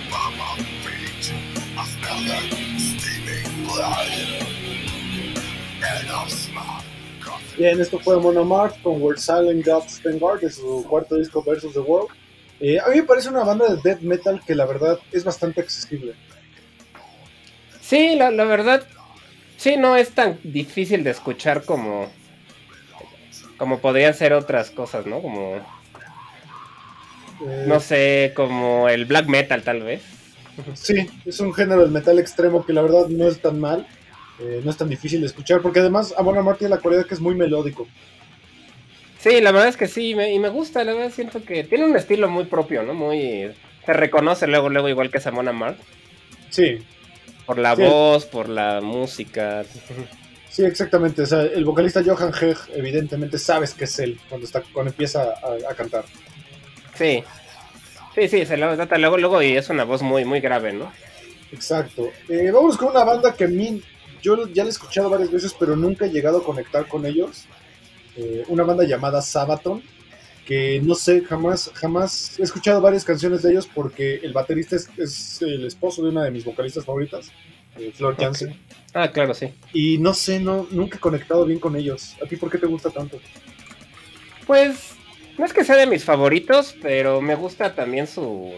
by my feet. I smell the steaming blood. And I'm smart. Bien, esto fue Amon Amar con Where Silent Gods Stand Guard, de su cuarto disco, Versus the World. Eh, a mí me parece una banda de death metal que la verdad es bastante accesible. Sí, la, la verdad, sí, no es tan difícil de escuchar como, como podrían ser otras cosas, ¿no? Como, Eh, no sé, como el black metal tal vez. Sí, es un género del metal extremo que la verdad no es tan mal, eh, no es tan difícil de escuchar, porque además Amon Amar tiene la cualidad que es muy melódico. Sí, la verdad es que sí, me- y me gusta, la verdad siento que tiene un estilo muy propio, ¿no? Muy, se reconoce luego, luego igual que Samona Mar, Sí, por la Sí. voz, por la música. sí, exactamente. O sea, el vocalista Johan Heg, evidentemente sabes que es él cuando, está, cuando empieza a, a cantar. Sí, sí, sí, se lo trata luego, luego y es una voz muy, muy grave, ¿no? Exacto. Eh, vamos con una banda que a mí, yo ya la he escuchado varias veces, pero nunca he llegado a conectar con ellos. Eh, una banda llamada Sabaton, que no sé, jamás, jamás he escuchado varias canciones de ellos porque el baterista es, es el esposo de una de mis vocalistas favoritas, eh, Flor Jansen. Ah, claro, sí. Y no sé, no, nunca he conectado bien con ellos. ¿A ti por qué te gusta tanto? Pues no es que sea de mis favoritos, pero me gusta también su.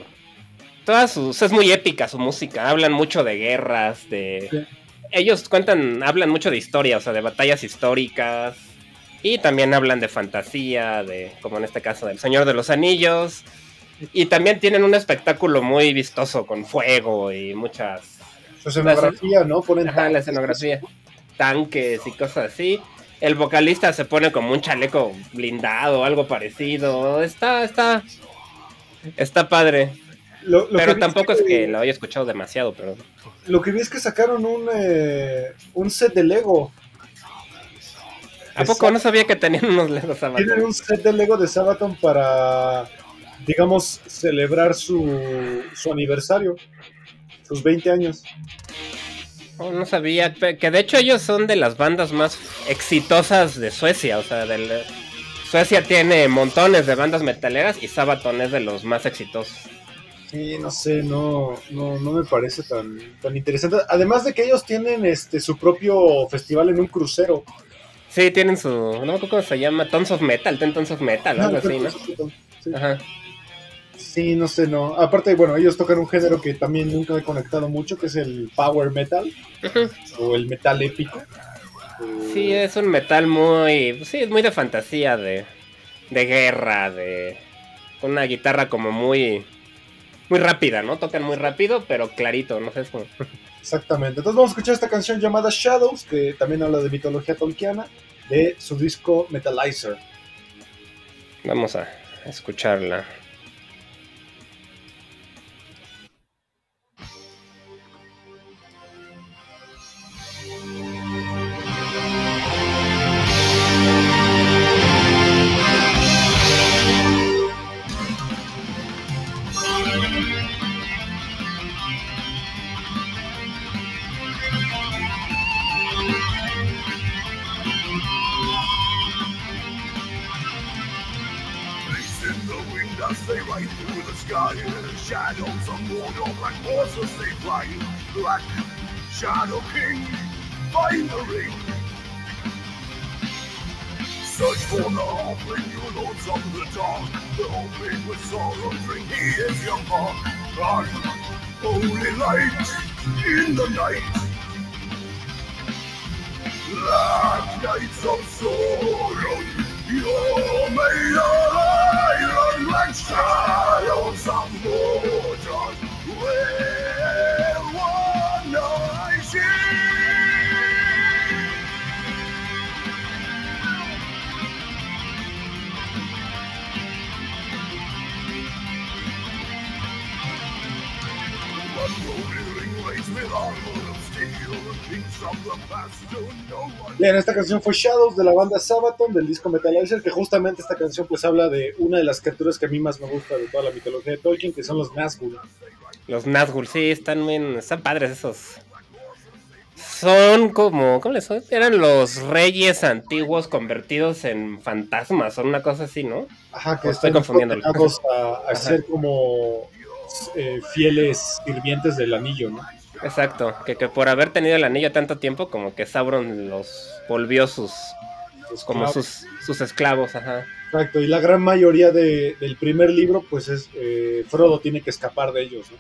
Todas sus. Es muy épica su música. Hablan mucho de guerras, de. Ellos cuentan, hablan mucho de historia, o sea, de batallas históricas. Y también hablan de fantasía, de, como en este caso, del Señor de los Anillos. Y también tienen un espectáculo muy vistoso con fuego y muchas Su escenografía, ¿no? Ponen Ajá, la escenografía. Tanques y cosas así. El vocalista se pone como un chaleco blindado o algo parecido. Está, está. Está padre. Lo, lo Pero tampoco es que lo haya escuchado demasiado, pero. Lo que vi es que sacaron un, eh, un set de Lego. ¿A poco no sabía que tenían unos Legos abajo? Tienen un set de Lego de Sabaton para, digamos, celebrar su, su aniversario, sus 20 años. Oh, no sabía. Que de hecho ellos son de las bandas más exitosas de Suecia. O sea, del... Suecia tiene montones de bandas metaleras y Sabaton es de los más exitosos. Sí, no sé, no, no, no me parece tan, tan interesante. Además de que ellos tienen este su propio festival en un crucero. Sí, tienen su. No me acuerdo cómo se llama. Tons of Metal. Ten Tons of Metal, algo así, ¿no? Sí. Ajá. Sí, no sé, no. Aparte, bueno, ellos tocan un género que también nunca he conectado mucho, que es el power metal Ujú. o el metal épico. Eh, Sí, es un metal muy. Sí, es muy de fantasía, de. De guerra, de. Con una guitarra como muy. Muy rápida, ¿no? Tocan muy rápido, pero clarito, no sé. Es como... Exactamente. Entonces vamos a escuchar esta canción llamada Shadows, que también habla de mitología tolkiana, de su disco Metalizer. Vamos a escucharla. As they ride through the sky. Shadows of Mordor, black horses they fly. Black Shadow King, find the ring. Search for the halfling, you lords of the dark. The open with sorrow, drink, he is your mark. Run, holy light in the night. Black nights of sorrow, you're made iron like shadows of Bien, esta canción fue Shadows de la banda Sabaton del disco Metalizer, que justamente esta canción pues habla de una de las criaturas que a mí más me gusta de toda la mitología de Tolkien, que son los Nazgûl. Los Nazgûl, sí, están muy. Están padres esos. Son como. ¿Cómo les son? Eran los reyes antiguos convertidos en fantasmas o una cosa así, ¿no? Ajá, que O estoy están condenados a, a ser como eh, fieles sirvientes del anillo, ¿no? Exacto, que, que por haber tenido el anillo tanto tiempo, como que Sauron los volvió sus. Como sus, sus esclavos, ajá. Exacto, y la gran mayoría de- del primer libro, pues es eh, Frodo tiene que escapar de ellos, ¿no?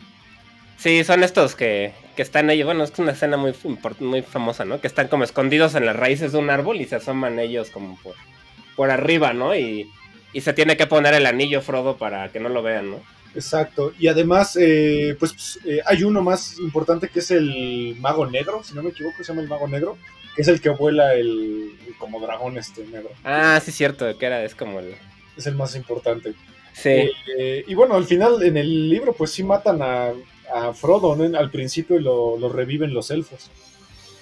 Sí, son estos que, que están ellos. Bueno, es una escena muy, muy famosa, ¿no? Que están como escondidos en las raíces de un árbol y se asoman ellos como por, por arriba, ¿no? Y, y se tiene que poner el anillo Frodo para que no lo vean, ¿no? Exacto, y además, eh, pues eh, hay uno más importante que es el Mago Negro, si no me equivoco, se llama el Mago Negro, que es el que vuela el, el como dragón este negro. Ah, sí, cierto, que era, es como el. Es el más importante. Sí, Eh, y bueno, al final en el libro, pues sí matan a, a Frodo, ¿no? Al principio y lo, lo reviven los elfos.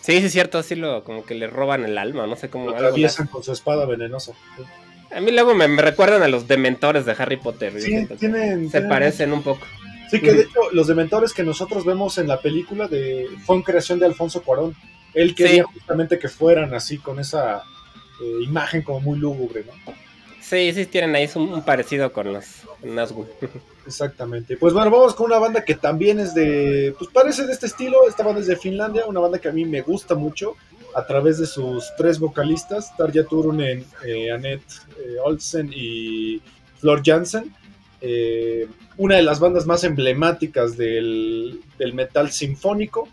sí, sí, cierto, sí, lo, como que le roban el alma, no sé cómo. Lo algo atraviesan con su espada venenosa. más. A mí luego me, me recuerdan a los dementores de Harry Potter. Sí, tienen, Se parecen un poco. Sí, que de hecho los dementores que nosotros vemos en la película de fue en creación de Alfonso Cuarón. Él quería Sí. justamente que fueran así, con esa eh, imagen como muy lúgubre, ¿no? Sí, sí, tienen ahí un, un parecido con los Nazgûl. Exactamente. Pues bueno, vamos con una banda que también es de, pues parece de este estilo, esta banda es de Finlandia, una banda que a mí me gusta mucho a través de sus tres vocalistas, Tarja Turunen, eh, Annette eh, Olsen y Flor Jansen. Eh, una de las bandas más emblemáticas del, del metal sinfónico,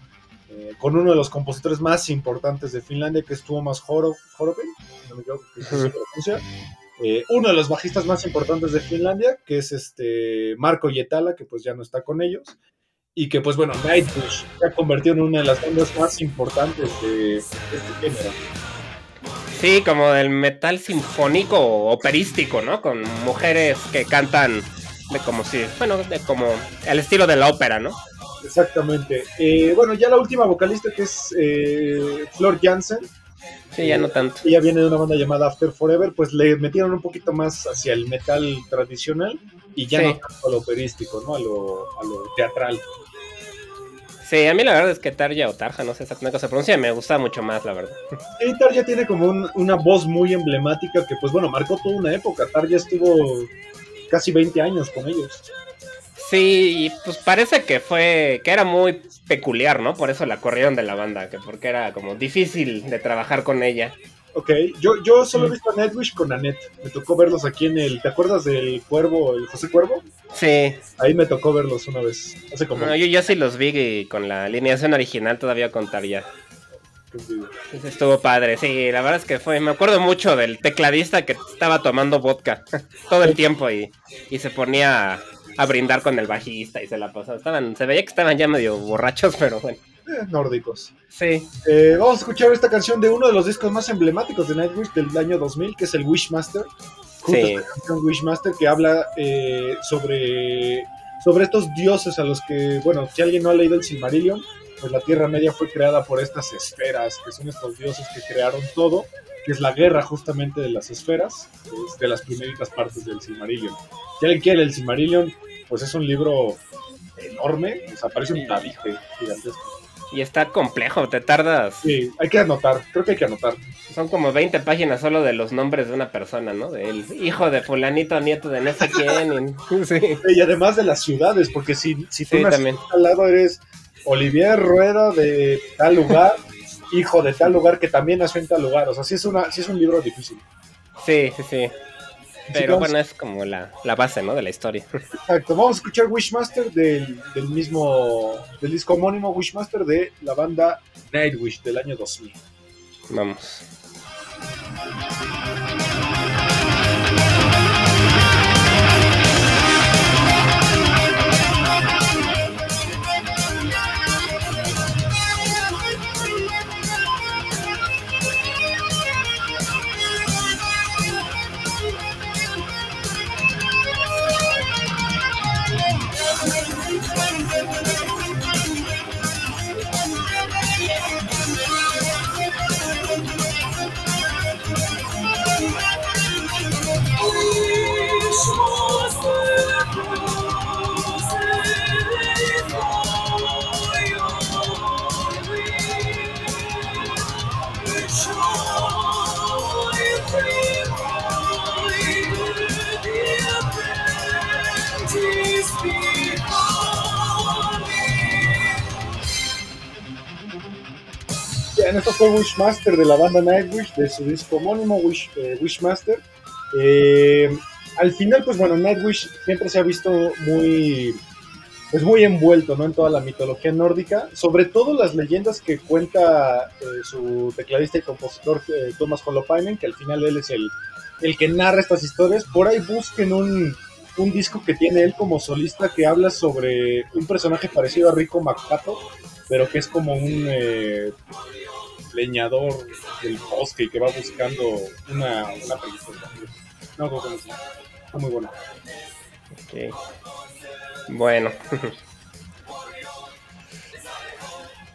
eh, con uno de los compositores más importantes de Finlandia, que es Tuomas Horo, Horopen, no me equivoco, que es así se pronuncia. Eh, uno de los bajistas más importantes de Finlandia, que es este Marco Yetala, que pues ya no está con ellos, y que pues bueno, Nightwish se ha convertido en una de las bandas más importantes de, este género. Sí, como del metal sinfónico o operístico, ¿no? Con mujeres que cantan de como si, bueno, de como el estilo de la ópera, ¿no? Exactamente. Eh, bueno, ya la última vocalista que es eh, Flor Jansen, Sí, ya no tanto. ella viene de una banda llamada After Forever, pues le metieron un poquito más hacia el metal tradicional y ya Sí. no tanto a lo operístico, ¿no? A lo, a lo teatral. Sí, a mí la verdad es que Tarja o Tarja, no sé exactamente cómo se pronuncia, me gusta mucho más, la verdad. Y Tarja tiene como un- una voz muy emblemática que, pues bueno, marcó toda una época. Tarja estuvo casi 20 años con ellos. Sí, y pues parece que fue, que era muy peculiar, ¿no? Por eso la corrieron de la banda, que porque era como difícil de trabajar con ella. Ok, yo, yo solo he visto a Nightwish con Annette. Me tocó verlos aquí en el. ¿Te acuerdas del Cuervo, el José Cuervo? Sí, Ahí me tocó verlos una vez. Hace como. no, yo, yo sí los vi y con la alineación original todavía con Tarja. Ese Estuvo padre, sí, la verdad es que fue, me acuerdo mucho del tecladista que estaba tomando vodka todo el tiempo y, y se ponía a, brindar con el bajista y se la pasaba. Estaban, se veía que estaban ya medio borrachos, pero bueno. Eh, nórdicos. Sí, Eh, vamos a escuchar esta canción de uno de los discos más emblemáticos de Nightwish del año 2000, que es el Wishmaster. Justo Sí. esta canción Wishmaster que habla eh, sobre, sobre estos dioses a los que, bueno, si alguien no ha leído el Silmarillion, pues la Tierra Media fue creada por estas esferas, que son estos dioses que crearon todo, que es la guerra justamente de las esferas, es de las primeritas partes del Silmarillion. Si alguien quiere el Silmarillion, pues es un libro enorme, o sea, parece un tabique gigantesco. y está complejo, te tardas. Sí, hay que anotar, creo que hay que anotar. Son como 20 páginas solo de los nombres de una persona, ¿no? Del hijo de fulanito, nieto de no sé quién. y- sí. Y además de las ciudades, porque si, si tú Sí, también. al lado eres Olivier Rueda de tal lugar, hijo de tal lugar que también nació en tal lugar. O sea, sí es, una, sí es un libro difícil. Sí, sí, sí. Pero bueno, es como la, la base, ¿no? De la historia. Exacto, vamos a escuchar Wishmaster del, del mismo, del disco homónimo Wishmaster de la banda Nightwish del año 2000. Vamos. Bien, esto fue Wishmaster de la banda Nightwish, de su disco homónimo Wish, eh, Wishmaster. Eh, al final, pues bueno, Nightwish siempre se ha visto muy, pues muy envuelto ¿no? en toda la mitología nórdica, sobre todo las leyendas que cuenta eh, su tecladista y compositor Thomas Holopainen, que al final él es el, el que narra estas historias. Por ahí busquen un, un disco que tiene él como solista que habla sobre un personaje parecido a Rico McPato, pero que es como un leñador del bosque y que va buscando una, una película. No, no sé. Está muy bueno. Ok. Bueno,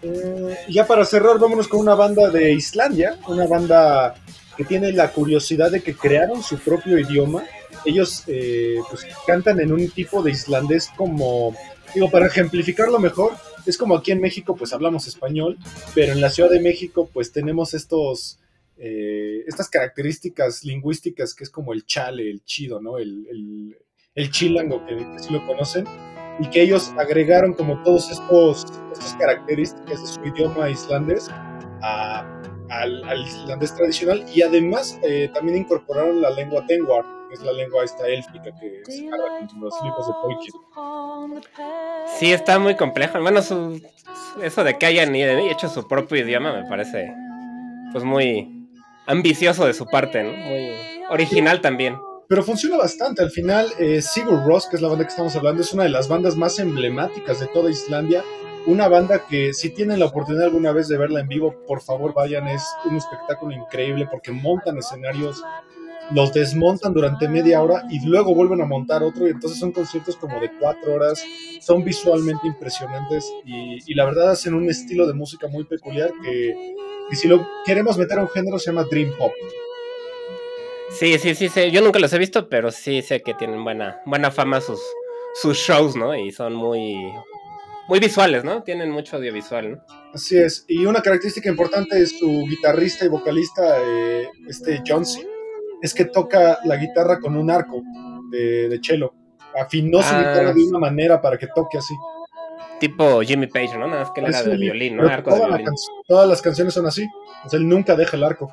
Eh, ya para cerrar, vámonos con una banda de Islandia, una banda que tiene la curiosidad de que crearon su propio idioma. Ellos eh, pues, cantan en un tipo de islandés como, digo, para ejemplificarlo mejor, es como aquí en México, pues hablamos español, pero en la Ciudad de México, pues tenemos estos, eh, estas características lingüísticas que es como el chale, el chido, ¿no? El, el, chilango, que, que sí lo conocen, y que ellos agregaron como todos estos, estas características de su idioma islandés a- al, al islandés tradicional y además eh, también incorporaron la lengua Tengwar, que es la lengua esta élfica que se habla en los libros de Tolkien. Sí, está muy complejo. Bueno, su, eso de que hayan hecho su propio idioma me parece pues muy ambicioso de su parte, ¿no? Muy original también. Pero funciona bastante. Al final, eh, Sigur Rós, que es la banda que estamos hablando, es una de las bandas más emblemáticas de toda Islandia. Una banda que si tienen la oportunidad alguna vez de verla en vivo, por favor vayan. Es un espectáculo increíble porque montan escenarios, los desmontan durante media hora y luego vuelven a montar otro. Y entonces son conciertos como de cuatro horas. Son visualmente impresionantes y, la verdad hacen un estilo de música muy peculiar que, que si lo queremos meter a un género se llama Dream Pop. Sí, sí, sí, sí. Yo nunca los he visto, pero sí sé que tienen buena, buena fama sus, sus shows, ¿no? Y son muy, muy visuales, ¿no? Tienen mucho audiovisual, ¿no? Así es, y una característica importante de su guitarrista y vocalista, eh, este Johnsy, es que toca la guitarra con un arco de, de cello. Afinó su Ah. guitarra de una manera para que toque así. Tipo Jimmy Page, ¿no? Nada más que él era de violín, ¿no? Arco de toda violín. todas las canciones son así. O sea, él nunca deja el arco.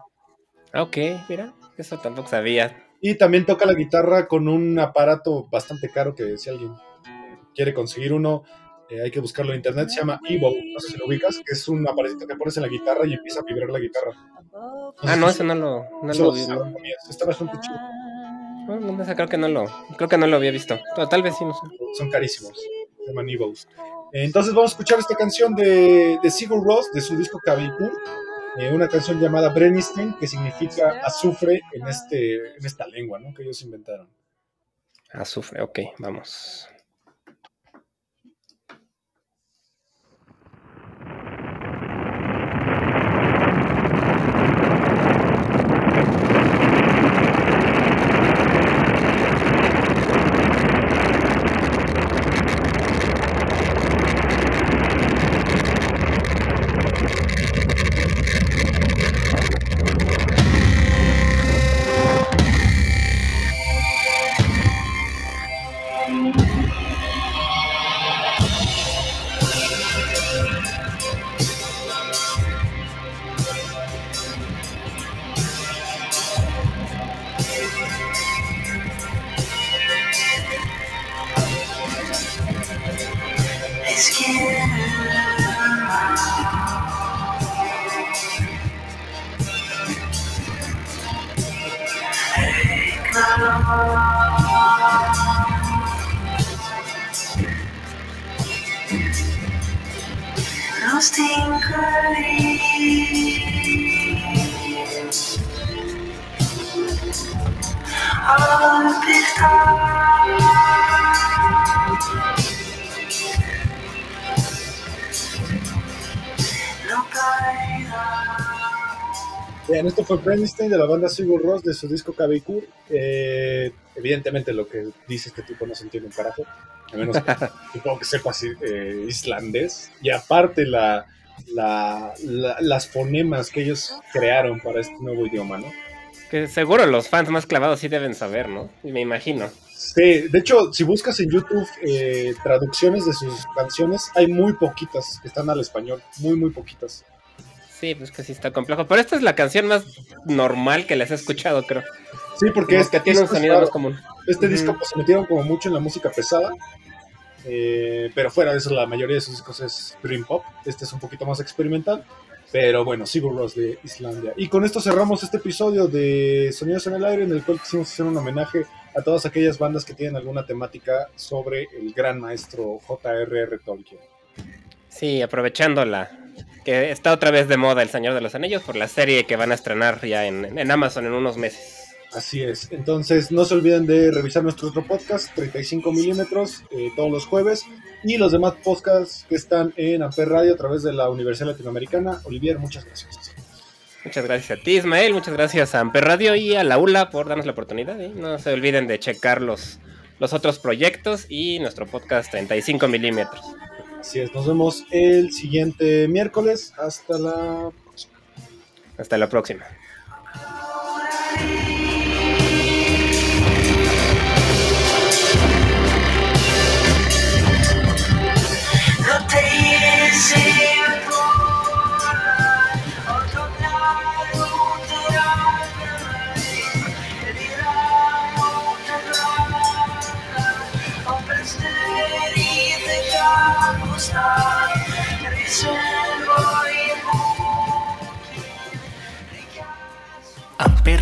Ah, Ok, mira, eso tampoco sabía. Y también toca la guitarra con un aparato bastante caro que si alguien quiere conseguir uno, eh, hay que buscarlo en internet. Se llama Evo, no sé si lo ubicas, que es un aparatito que pones en la guitarra y empieza a vibrar la guitarra. Ah, no, eso no lo, no Eso lo vi. No, Está bastante chido. no, no, esa creo que no lo, creo que no lo había visto. Tal vez sí, no sé. son carísimos. Se llaman Evos. Entonces vamos a escuchar esta canción de, de Sigur Rós, de su disco Kavikur, eh, una canción llamada Brennistein, que significa azufre en, este, en esta lengua ¿no? que ellos inventaron. Azufre, ok, vamos. Esto fue Brennistein de la banda Sigur Rós de su disco Kavikur. Eh, evidentemente lo que dice este tipo no se entiende un carajo, a menos que, supongo que sepa así, eh, islandés. Y aparte la, la- la- las fonemas que ellos crearon para este nuevo idioma, ¿no? Que seguro los fans más clavados sí deben saber, ¿no? Me imagino. Sí, de hecho, si buscas en YouTube eh, traducciones de sus canciones, hay muy poquitas que están al español, muy, muy poquitas. Sí, pues que sí está complejo. Pero esta es la canción más normal que les he escuchado, creo. Sí, porque este tiene un sonido más común. Este disco pues, se metieron como mucho en la música pesada, eh, pero fuera de eso la mayoría de sus discos es Dream Pop. Este es un poquito más experimental, pero bueno, Sigur Rós de Islandia. Y con esto cerramos este episodio de Sonidos en el Aire, en el cual quisimos hacer un homenaje a todas aquellas bandas que tienen alguna temática sobre el gran maestro J.R.R. Tolkien. Sí, aprovechando la que está otra vez de moda El Señor de los Anillos por la serie que van a estrenar ya en, en Amazon en unos meses. Así es. Entonces, no se olviden de revisar nuestro otro podcast, 35 milímetros, eh, todos los jueves. Y los demás podcasts que están en Amper Radio a través de la Universidad Latinoamericana. Olivier, muchas gracias. Muchas gracias a ti, Ismael. Muchas gracias a Amper Radio y a la ULA por darnos la oportunidad. Y no se olviden de checar los, los otros proyectos y nuestro podcast 35 milímetros. Así es, nos vemos el siguiente miércoles. Hasta la Hasta la próxima.